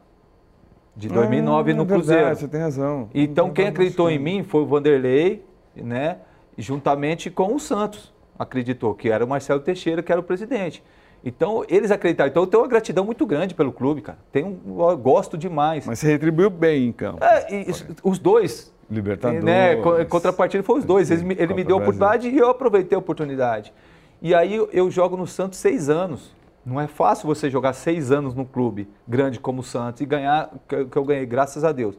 [SPEAKER 2] De 2009 ah, no é Cruzeiro. Verdade,
[SPEAKER 1] você tem razão.
[SPEAKER 2] Então, quem acreditou em mim foi o Vanderlei, né? juntamente com o Santos. Acreditou que era o Marcelo Teixeira que era o presidente. Então, eles acreditaram. Então, eu tenho uma gratidão muito grande pelo clube, cara. Tenho, eu gosto demais.
[SPEAKER 1] Mas você retribuiu bem em campo.
[SPEAKER 2] É, e, os dois.
[SPEAKER 1] Libertadores. Né,
[SPEAKER 2] contrapartida foi os dois. Ele, ele me deu a oportunidade e eu aproveitei a oportunidade. E aí eu jogo no Santos seis anos. Não é fácil você jogar seis anos no clube grande como o Santos e ganhar, que eu ganhei, graças a Deus.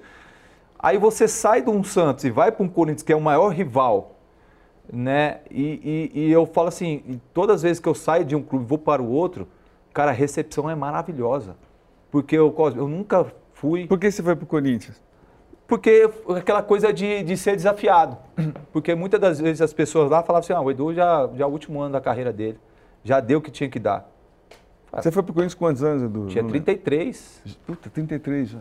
[SPEAKER 2] Aí você sai de um Santos e vai para um Corinthians, que é o maior rival, né? E, e, e, eu falo assim, todas as vezes que eu saio de um clube vou para o outro, cara, a recepção é maravilhosa. Porque eu, eu nunca fui...
[SPEAKER 1] Por que você foi para o Corinthians?
[SPEAKER 2] Porque aquela coisa de, de ser desafiado. Porque muitas das vezes as pessoas lá falavam assim, ah, o Edu já, já é o último ano da carreira dele, já deu o que tinha que dar.
[SPEAKER 1] Você foi para o Corinthians quantos anos, Edu?
[SPEAKER 2] Tinha 33.
[SPEAKER 1] Puta, 33 já.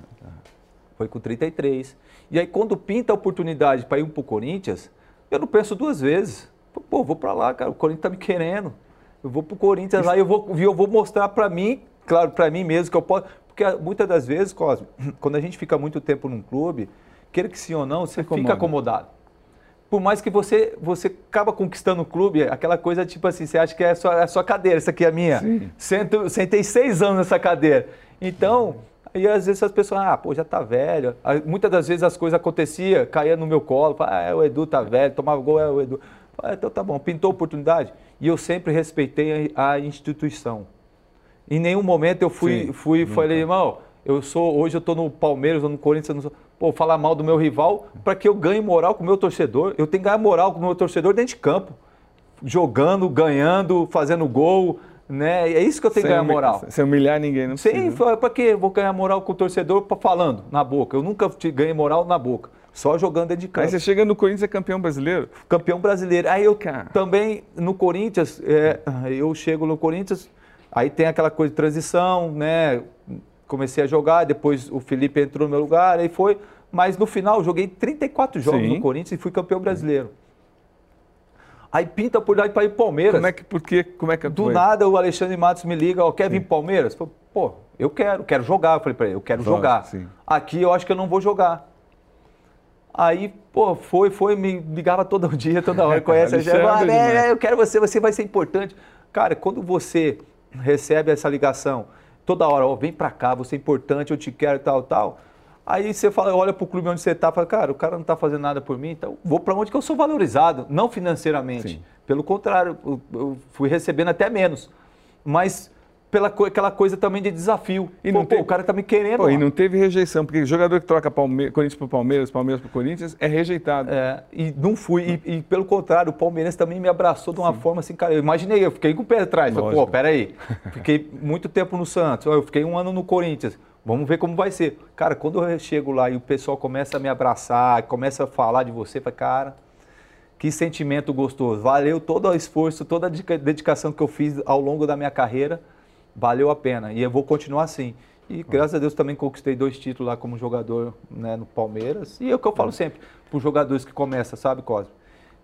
[SPEAKER 2] Foi com 33. E aí quando pinta a oportunidade para ir para o Corinthians eu não penso duas vezes. Pô, vou para lá, cara, o Corinthians tá me querendo. Eu vou pro Corinthians Isso... lá e eu vou, eu vou mostrar para mim, claro, para mim mesmo que eu posso. Porque muitas das vezes, Cosme, quando a gente fica muito tempo num clube, queira que sim ou não, você fica acomodado. Por mais que você, você acaba conquistando o clube, aquela coisa tipo assim, você acha que é a sua, a sua cadeira, essa aqui é a minha. Sim. Sentei seis anos nessa cadeira. Então, e às vezes as pessoas, ah, pô, já tá velho. Muitas das vezes as coisas aconteciam, caía no meu colo, ah, é, o Edu tá velho, tomava gol, é o Edu. Ah, então tá bom, pintou oportunidade. E eu sempre respeitei a, instituição. Em nenhum momento eu fui, Sim, fui falei, irmão, eu sou, hoje eu tô no Palmeiras ou no Corinthians, sou, pô, falar mal do meu rival para que eu ganhe moral com o meu torcedor. Eu tenho que ganhar moral com o meu torcedor dentro de campo. Jogando, ganhando, fazendo gol, Né? É isso que eu tenho que ganhar moral.
[SPEAKER 1] Sem humilhar ninguém, não
[SPEAKER 2] Sim, para quê? Vou ganhar moral com o torcedor falando na boca. Eu nunca ganhei moral na boca. Só jogando dentro de campo.
[SPEAKER 1] Aí você chega no Corinthians é campeão brasileiro?
[SPEAKER 2] Campeão brasileiro. Aí eu Cara. também, no Corinthians, é, eu chego no Corinthians, aí tem aquela coisa de transição, né? Comecei a jogar, depois o Felipe entrou no meu lugar, aí foi. Mas no final, joguei 34 jogos Sim. no Corinthians e fui campeão brasileiro. Aí pinta por lá para ir Palmeiras.
[SPEAKER 1] Como é que, por quê? Como é que
[SPEAKER 2] Do foi? nada o Alexandre Matos me liga, ó, quer vir Palmeiras? Pô, eu quero, quero jogar. Eu falei para ele, eu quero jogar. Sim. Aqui eu acho que eu não vou jogar. Aí, pô, foi, foi, me ligava todo dia, toda hora, conhece a gente. Ah, é, eu quero você, você vai ser importante. Cara, quando você recebe essa ligação, toda hora, ó, vem pra cá, você é importante, eu te quero, tal, tal. Aí você fala, olha para o clube onde você está, fala, cara, o cara não está fazendo nada por mim, então vou para onde que eu sou valorizado, não financeiramente. Sim. Pelo contrário, eu, eu, fui recebendo até menos. Mas pela aquela coisa também de desafio. E pô, não pô, o cara está me querendo. Pô,
[SPEAKER 1] e não teve rejeição, porque jogador que troca Palme Corinthians para Palmeiras, Palmeiras para Corinthians, é rejeitado.
[SPEAKER 2] É, e não fui. E, e, pelo contrário, o Palmeirense também me abraçou de uma Sim. forma assim, cara. Eu imaginei, eu fiquei com o pé atrás. Falei, pô, peraí. Fiquei muito tempo no Santos, eu fiquei um ano no Corinthians. Vamos ver como vai ser. Cara, quando eu chego lá e o pessoal começa a me abraçar, começa a falar de você, fala, cara, que sentimento gostoso. Valeu todo o esforço, toda a dedicação que eu fiz ao longo da minha carreira, valeu a pena. E eu vou continuar assim. E graças a Deus também conquistei dois títulos lá como jogador né, no Palmeiras. E é o que eu falo sempre para os jogadores que começam, sabe, Cosme?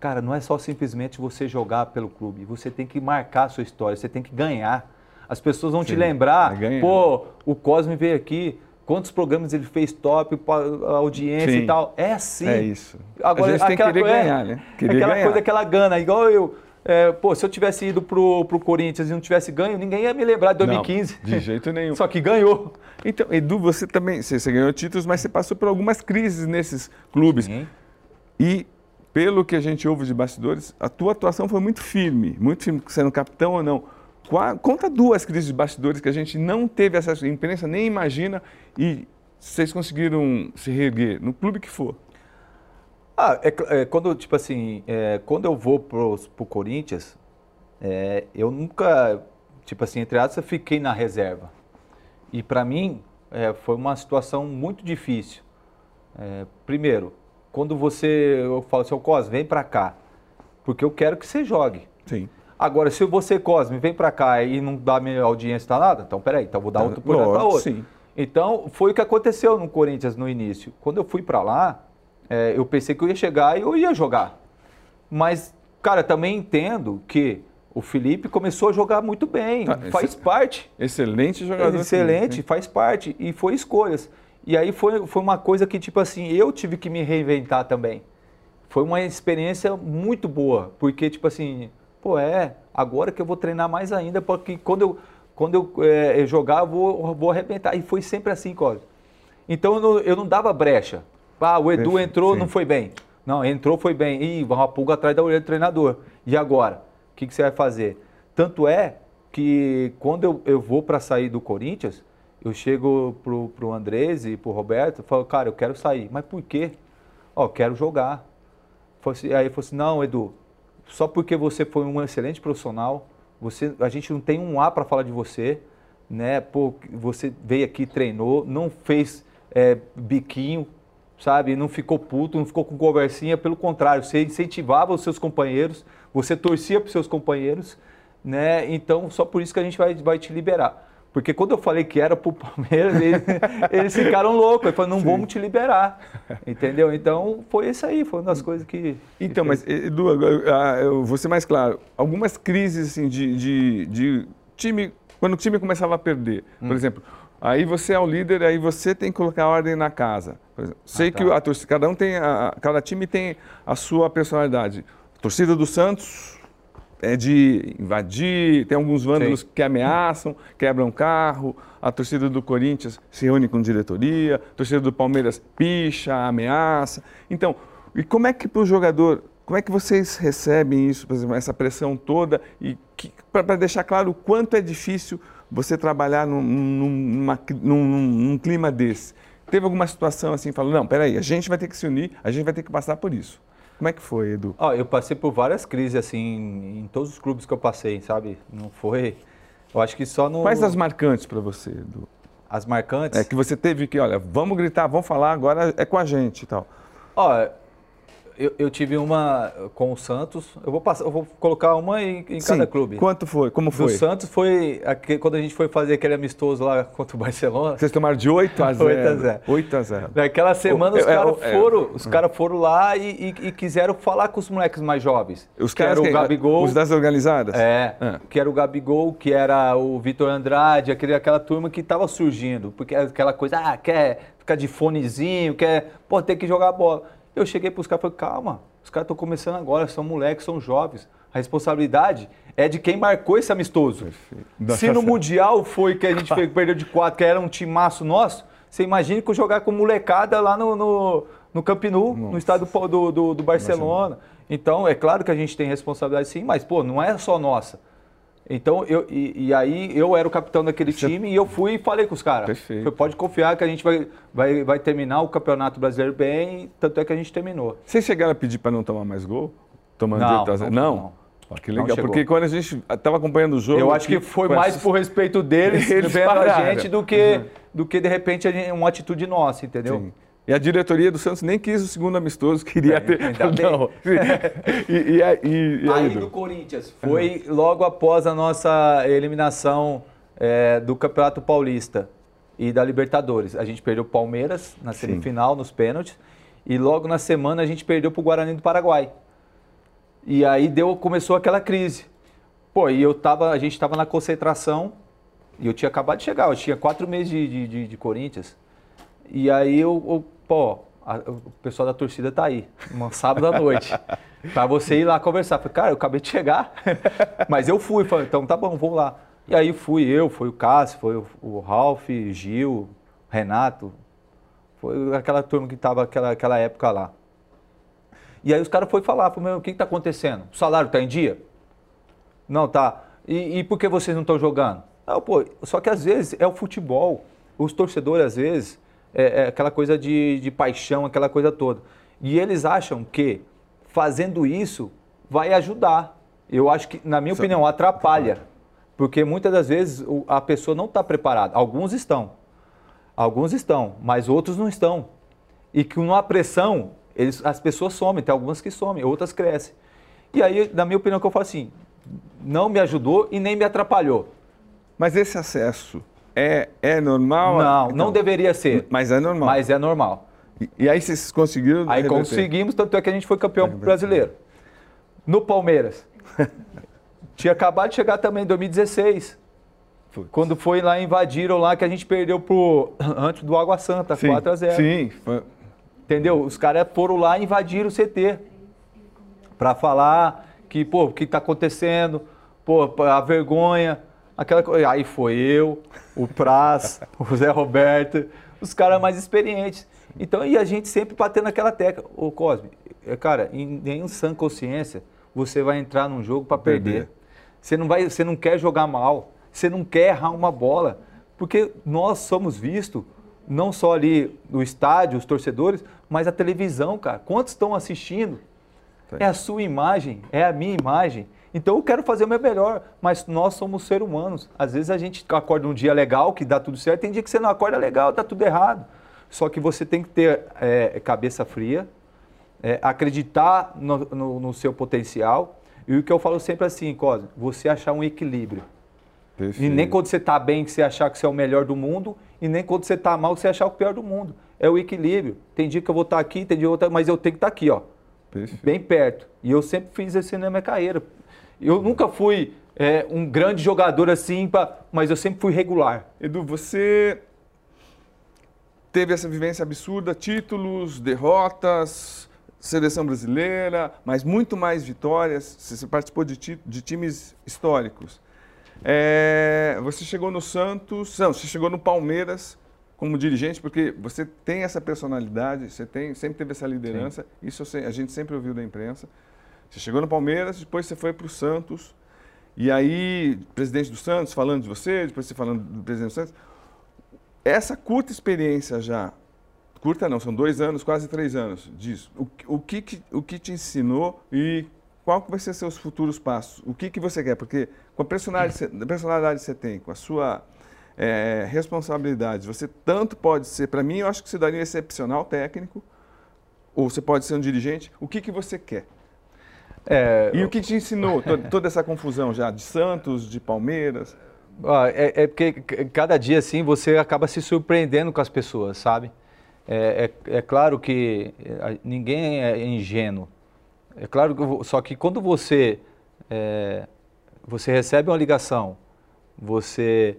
[SPEAKER 2] Cara, não é só simplesmente você jogar pelo clube. Você tem que marcar a sua história, você tem que ganhar. As pessoas vão Sim, te lembrar, pô, o Cosme veio aqui, quantos programas ele fez top, audiência Sim. e tal. É assim.
[SPEAKER 1] É isso.
[SPEAKER 2] Agora,
[SPEAKER 1] tem que querer ganhar, né?
[SPEAKER 2] Aquela ganhar. coisa, aquela gana, igual eu. É, pô, se eu tivesse ido pro, pro Corinthians e não tivesse ganho, ninguém ia me lembrar de 2015.
[SPEAKER 1] Não, de jeito nenhum.
[SPEAKER 2] Só que ganhou.
[SPEAKER 1] Então, Edu, você também, você, você ganhou títulos, mas você passou por algumas crises nesses clubes. Sim. E pelo que a gente ouve de bastidores, a tua atuação foi muito firme, muito firme, sendo capitão ou não. Conta duas crises de bastidores que a gente não teve acesso à imprensa, nem imagina, e vocês conseguiram se reerguer, no clube que for.
[SPEAKER 2] Ah, é, é quando, tipo assim, é, quando eu vou pro, pro Corinthians, é, eu nunca, tipo assim, entre aspas, fiquei na reserva. E para mim, é, foi uma situação muito difícil. É, primeiro, quando você, eu falo assim, Cos, vem para cá, porque eu quero que você jogue.
[SPEAKER 1] Sim.
[SPEAKER 2] Agora, se você, Cosme, vem para cá e não dá minha audiência, tá nada, então peraí, então vou dar outro projeto para outro. Sim. Então, foi o que aconteceu no Corinthians no início. Quando eu fui para lá, é, eu pensei que eu ia chegar e eu ia jogar. Mas, cara, também entendo que o Felipe começou a jogar muito bem, tá, faz parte.
[SPEAKER 1] Excelente jogador.
[SPEAKER 2] Excelente, sim. faz parte. E foi escolhas. E aí foi, foi uma coisa que, tipo assim, eu tive que me reinventar também. Foi uma experiência muito boa, porque, tipo assim, Pô, é, agora que eu vou treinar mais ainda, porque quando eu, quando eu é, jogar, eu vou, vou arrebentar. E foi sempre assim, Cosme. Então eu não, eu não dava brecha. Ah, o Edu entrou, Sim. não foi bem. Não, entrou, foi bem. Ih, uma pulga atrás da orelha do treinador. E agora? O que, que você vai fazer? Tanto é que quando eu, eu vou para sair do Corinthians, eu chego pro, pro Andrés e pro Roberto e falo, cara, eu quero sair. Mas por quê? Ó, quero jogar. Assim, aí ele falou assim, não, Edu, só porque você foi um excelente profissional, você, a gente não tem um A para falar de você, né? Pô, você veio aqui, treinou, não fez é, biquinho, sabe? Não ficou puto, não ficou com conversinha, pelo contrário, você incentivava os seus companheiros, você torcia para os seus companheiros, né? Então, só por isso que a gente vai, vai te liberar. Porque quando eu falei que era pro Palmeiras, eles, eles ficaram loucos. Ele falou, não Sim. vamos te liberar. Entendeu? Então, foi isso aí, foi uma das coisas que.
[SPEAKER 1] Então, que mas, Edu, eu vou ser mais claro. Algumas crises assim, de, de, de time, quando o time começava a perder, hum. por exemplo. Aí você é o líder, aí você tem que colocar ordem na casa. Exemplo, sei ah, tá. que a torcida, cada um tem, a, cada time tem a sua personalidade. A torcida do Santos é de invadir, tem alguns vândalos Sim. que ameaçam, quebram carro, a torcida do Corinthians se reúne com diretoria, a torcida do Palmeiras picha, ameaça. Então, e como é que para o jogador, como é que vocês recebem isso, por exemplo, essa pressão toda, e para deixar claro o quanto é difícil você trabalhar num, numa, num, num clima desse? Teve alguma situação assim, falou, não, peraí, a gente vai ter que se unir, a gente vai ter que passar por isso. Como é que foi, Edu?
[SPEAKER 2] Oh, eu passei por várias crises, assim, em todos os clubes que eu passei, sabe? Não foi... Eu acho que só no.
[SPEAKER 1] Quais as marcantes para você, Edu?
[SPEAKER 2] As marcantes?
[SPEAKER 1] É que você teve que, olha, vamos gritar, vamos falar, agora é com a gente e tal.
[SPEAKER 2] Ó, eu, eu, tive uma com o Santos. Eu vou passar, eu vou colocar uma em, em
[SPEAKER 1] Sim.
[SPEAKER 2] cada clube.
[SPEAKER 1] Quanto foi? Como foi?
[SPEAKER 2] Do Santos foi aquele, quando a gente foi fazer aquele amistoso lá contra o Barcelona.
[SPEAKER 1] Vocês tomaram de 8 a 0.
[SPEAKER 2] 8 a 0.
[SPEAKER 1] 8 a 0.
[SPEAKER 2] Naquela semana os
[SPEAKER 1] É, é,
[SPEAKER 2] caras
[SPEAKER 1] é,
[SPEAKER 2] foram, os cara foram lá e, e- e quiseram falar com os moleques mais jovens.
[SPEAKER 1] Os
[SPEAKER 2] que
[SPEAKER 1] caras
[SPEAKER 2] era o? Gabigol.
[SPEAKER 1] Os das organizadas?
[SPEAKER 2] É,
[SPEAKER 1] Ah.
[SPEAKER 2] que era o Gabigol, que era o Vitor Andrade, aquele, aquela turma que estava surgindo. Porque é aquela coisa, ah, quer ficar de fonezinho, quer, pô, tem que jogar bola. Eu cheguei para os caras e falei, calma, os caras estão começando agora, são moleques, são jovens. A responsabilidade é de quem marcou esse amistoso. Se no Mundial foi que a gente perdeu de quatro, que era um timaço nosso, você imagina que eu jogar com molecada lá no, no, no Camp Nou, no estado do, do, do- do Barcelona. Então, é claro que a gente tem responsabilidade sim, mas, pô, não é só nossa. Então, eu, e, e aí eu era o capitão daquele time e eu fui e falei com os caras. Pode confiar que a gente vai, vai, vai terminar o Campeonato Brasileiro bem, tanto é que a gente terminou.
[SPEAKER 1] Vocês chegaram a pedir para não tomar mais gol? Tomando
[SPEAKER 2] Não,
[SPEAKER 1] 8 a 0?
[SPEAKER 2] não,
[SPEAKER 1] Não?
[SPEAKER 2] não.
[SPEAKER 1] Que legal, porque quando a gente estava acompanhando o jogo...
[SPEAKER 2] Eu acho que foi
[SPEAKER 1] com
[SPEAKER 2] mais
[SPEAKER 1] essas-
[SPEAKER 2] por respeito deles,
[SPEAKER 1] Eles
[SPEAKER 2] vendo a gente do que, do que de repente, uma atitude nossa, entendeu?
[SPEAKER 1] Sim. E a diretoria do Santos nem quis o segundo amistoso, queria
[SPEAKER 2] É,
[SPEAKER 1] ter...
[SPEAKER 2] ainda bem.
[SPEAKER 1] Não. E, e, e, aí- e, e aí,
[SPEAKER 2] do Corinthians, foi logo após a nossa eliminação é, do Campeonato Paulista e da Libertadores. A gente perdeu o Palmeiras na semifinal, nos pênaltis, e logo na semana a gente perdeu para o Guarani do Paraguai. E aí deu, começou aquela crise. Pô, e eu tava, a gente estava na concentração, e eu tinha acabado de chegar, eu tinha quatro meses de, de, de- de Corinthians. E aí eu, eu, pô, a- o pessoal da torcida tá aí, um sábado à noite, pra você ir lá conversar. Falei, cara, eu acabei de chegar, mas eu fui, falei, então tá bom, vamos lá. E aí fui eu, foi o Cássio, foi o, o Ralf, Gil, Renato, foi aquela turma que tava aquela, aquela época lá. E aí os caras foram falar, falaram, meu, o que que tá acontecendo? O salário tá em dia? Não, tá. E, e por que vocês não estão jogando? Não, pô, só que às vezes é o futebol. Os torcedores, às vezes, é, é aquela coisa de, de paixão, aquela coisa toda. E eles acham que fazendo isso vai ajudar. Eu acho que, na minha opinião, atrapalha. Porque muitas das vezes a pessoa não está preparada. Alguns estão. Alguns estão, mas outros não estão. E que numa pressão, eles, as pessoas somem, tem algumas que somem, outras crescem. E aí, na minha opinião, que eu falo assim, não me ajudou e nem me atrapalhou.
[SPEAKER 1] Mas esse acesso é, é normal?
[SPEAKER 2] Não,
[SPEAKER 1] Então,
[SPEAKER 2] não deveria ser,
[SPEAKER 1] Mas é normal.
[SPEAKER 2] mas é normal.
[SPEAKER 1] E, e aí vocês conseguiram...
[SPEAKER 2] Aí
[SPEAKER 1] reverter?
[SPEAKER 2] conseguimos, tanto é que a gente foi campeão brasileiro. No Palmeiras. Tinha acabado de chegar também em 2016.
[SPEAKER 1] Putz.
[SPEAKER 2] Quando foi lá, invadiram lá, que a gente perdeu pro, antes do Água Santa,
[SPEAKER 1] Sim,
[SPEAKER 2] 4 a 0
[SPEAKER 1] Sim, foi-
[SPEAKER 2] Entendeu? Os caras foram lá e invadiram o CT para falar que, pô, o que está acontecendo, pô, a vergonha, aquela coisa. Aí foi eu, o Praz, o Zé Roberto, os caras mais experientes. Então, e a gente sempre batendo naquela tecla. Ô, Cosme, é, cara, em nenhum sã consciência você vai entrar num jogo para perder.
[SPEAKER 1] Perder.
[SPEAKER 2] Você não, vai, você não quer jogar mal, você não quer errar uma bola, porque nós somos vistos não só ali no estádio, os torcedores, mas a televisão, cara. Quantos estão assistindo? É a sua imagem, é a minha imagem. Então eu quero fazer o meu melhor, mas nós somos seres humanos. Às vezes a gente acorda um dia legal, que dá tudo certo, tem dia que você não acorda legal, dá tudo errado. Só que você tem que ter é, cabeça fria, é, acreditar no, no- no seu potencial. E o que eu falo sempre assim, Cosme, você achar um equilíbrio. E
[SPEAKER 1] perfeito.
[SPEAKER 2] nem quando você está bem que você achar que você é o melhor do mundo, e nem quando você está mal que você achar o pior do mundo. É o equilíbrio. Tem dia que eu vou estar aqui, tem dia que eu vou estar, mas eu tenho que estar aqui, ó,
[SPEAKER 1] Perfeito.
[SPEAKER 2] bem perto. E eu sempre fiz isso na minha carreira. Eu nunca fui é, um grande jogador assim, pra, mas eu sempre fui regular.
[SPEAKER 1] Edu, você teve essa vivência absurda, títulos, derrotas, seleção brasileira, mas muito mais vitórias. Você participou de, ti- de times históricos. É, você chegou no Santos, não, você chegou no Palmeiras como dirigente, porque você tem essa personalidade, você tem, sempre teve essa liderança, isso eu sei- a gente sempre ouviu da imprensa. Você chegou no Palmeiras, depois você foi para o Santos, e aí, presidente do Santos falando de você, depois você falando do presidente do Santos. Essa curta experiência já, curta não, são dois anos, quase três anos disso. O, o, que, que- o que te ensinou e qual que vai ser seus futuros passos? O que, que você quer? Porque com a personalidade, a personalidade que você tem, com a sua é, responsabilidade, você tanto pode ser, para mim, eu acho que você daria um excepcional técnico, ou você pode ser um dirigente. O que, que você quer? É, e o que te ensinou toda, essa confusão já de Santos, de Palmeiras?
[SPEAKER 2] É, é, porque cada dia assim você acaba se surpreendendo com as pessoas, sabe? É, é, é claro que é, ninguém é ingênuo. É claro que só que quando você é, você recebe uma ligação, você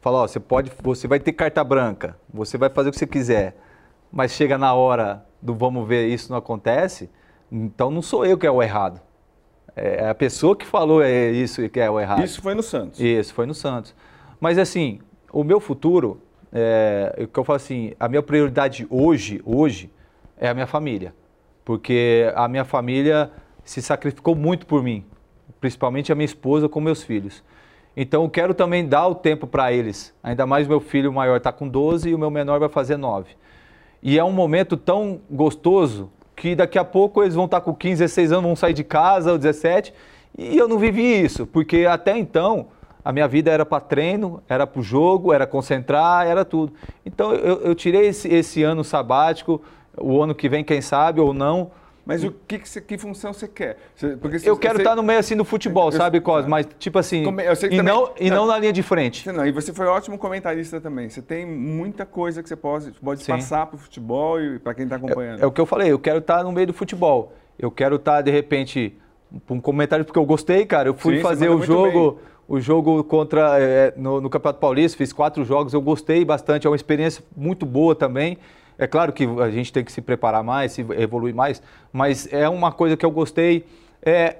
[SPEAKER 2] fala, ó, você pode, você vai ter carta branca, você vai fazer o que você quiser, mas chega na hora do vamos ver isso não acontece, então não sou eu que é o errado. É a pessoa que falou é isso que é o errado.
[SPEAKER 1] Isso foi no Santos.
[SPEAKER 2] Isso foi no Santos. Mas assim, o meu futuro, é, o que eu falo assim, a minha prioridade hoje, hoje, é a minha família. Porque a minha família se sacrificou muito por mim, principalmente a minha esposa com meus filhos. Então eu quero também dar o tempo para eles. Ainda mais meu filho maior está com 12 e o meu menor vai fazer 9. E é um momento tão gostoso que daqui a pouco eles vão estar com 15, 16 anos, vão sair de casa, ou 17, e eu não vivi isso, porque até então a minha vida era para treino, era para o jogo, era concentrar, era tudo. Então eu, eu tirei esse, esse, ano sabático, o ano que vem, quem sabe, ou não,
[SPEAKER 1] mas o que, que, que função você quer?
[SPEAKER 2] Se, eu quero estar no meio assim do futebol, eu, sabe, Cos? Mas tipo assim, e, também... não, e não na linha de frente.
[SPEAKER 1] Não, e você foi ótimo comentarista também. Você tem muita coisa que você pode, pode passar para o futebol e para quem está acompanhando.
[SPEAKER 2] É, é, o que eu falei, eu quero estar no meio do futebol. Eu quero estar, de repente, um comentário porque eu gostei, cara. Eu fui Sim, fazer o jogo, o jogo contra é, no, no Campeonato Paulista, fiz quatro jogos, eu gostei bastante, é uma experiência muito boa também. É claro que a gente tem que se preparar mais, se evoluir mais, mas é uma coisa que eu gostei, é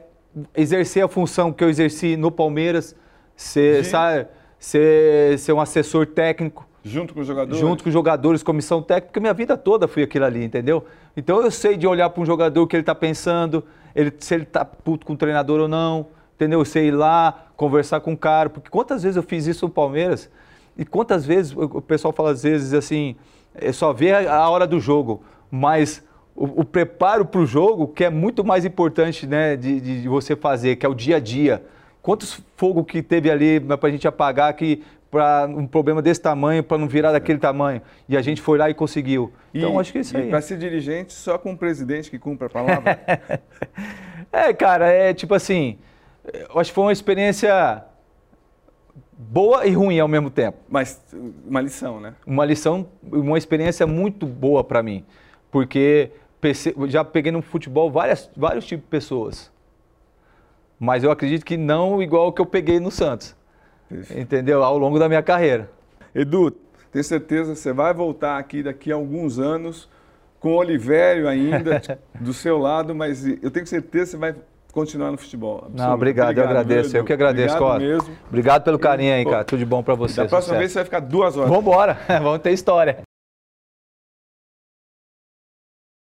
[SPEAKER 2] exercer a função que eu exerci no Palmeiras, ser, sabe, ser, ser um assessor técnico.
[SPEAKER 1] Junto com os jogadores?
[SPEAKER 2] Junto com os jogadores, comissão técnica, minha vida toda fui aquilo ali, entendeu? Então eu sei de olhar para um jogador o que ele está pensando, ele, se ele está puto com o treinador ou não, entendeu? Eu sei ir lá, conversar com o cara, porque quantas vezes eu fiz isso no Palmeiras e quantas vezes o pessoal fala às vezes assim, só ver a hora do jogo, mas o, o preparo para o jogo, que é muito mais importante né, de, de, você fazer, que é o dia a dia. Quantos fogo que teve ali para a gente apagar que para um problema desse tamanho, para não virar daquele tamanho. E a gente foi lá e conseguiu. Então,
[SPEAKER 1] e,
[SPEAKER 2] acho que é isso aí.
[SPEAKER 1] para ser dirigente, só com um presidente que cumpre a palavra?
[SPEAKER 2] é, cara, é tipo assim, eu acho que foi uma experiência boa e ruim ao mesmo tempo.
[SPEAKER 1] Mas uma lição, né?
[SPEAKER 2] Uma lição, uma experiência muito boa para mim, porque já peguei no futebol várias, vários tipos de pessoas, mas eu acredito que não igual o que eu peguei no Santos, Isso. entendeu? Ao longo da minha carreira.
[SPEAKER 1] Edu, tenho certeza que você vai voltar aqui daqui a alguns anos com o Olivério ainda do seu lado, mas eu tenho certeza que você vai continuar no futebol.
[SPEAKER 2] Não, obrigado, obrigado, eu agradeço. eu que agradeço, Costa. mesmo. Obrigado pelo carinho aí, cara. Tudo de bom para você.
[SPEAKER 1] Da próxima sucesso. vez você vai ficar duas horas.
[SPEAKER 2] Vamos embora, vamos ter história.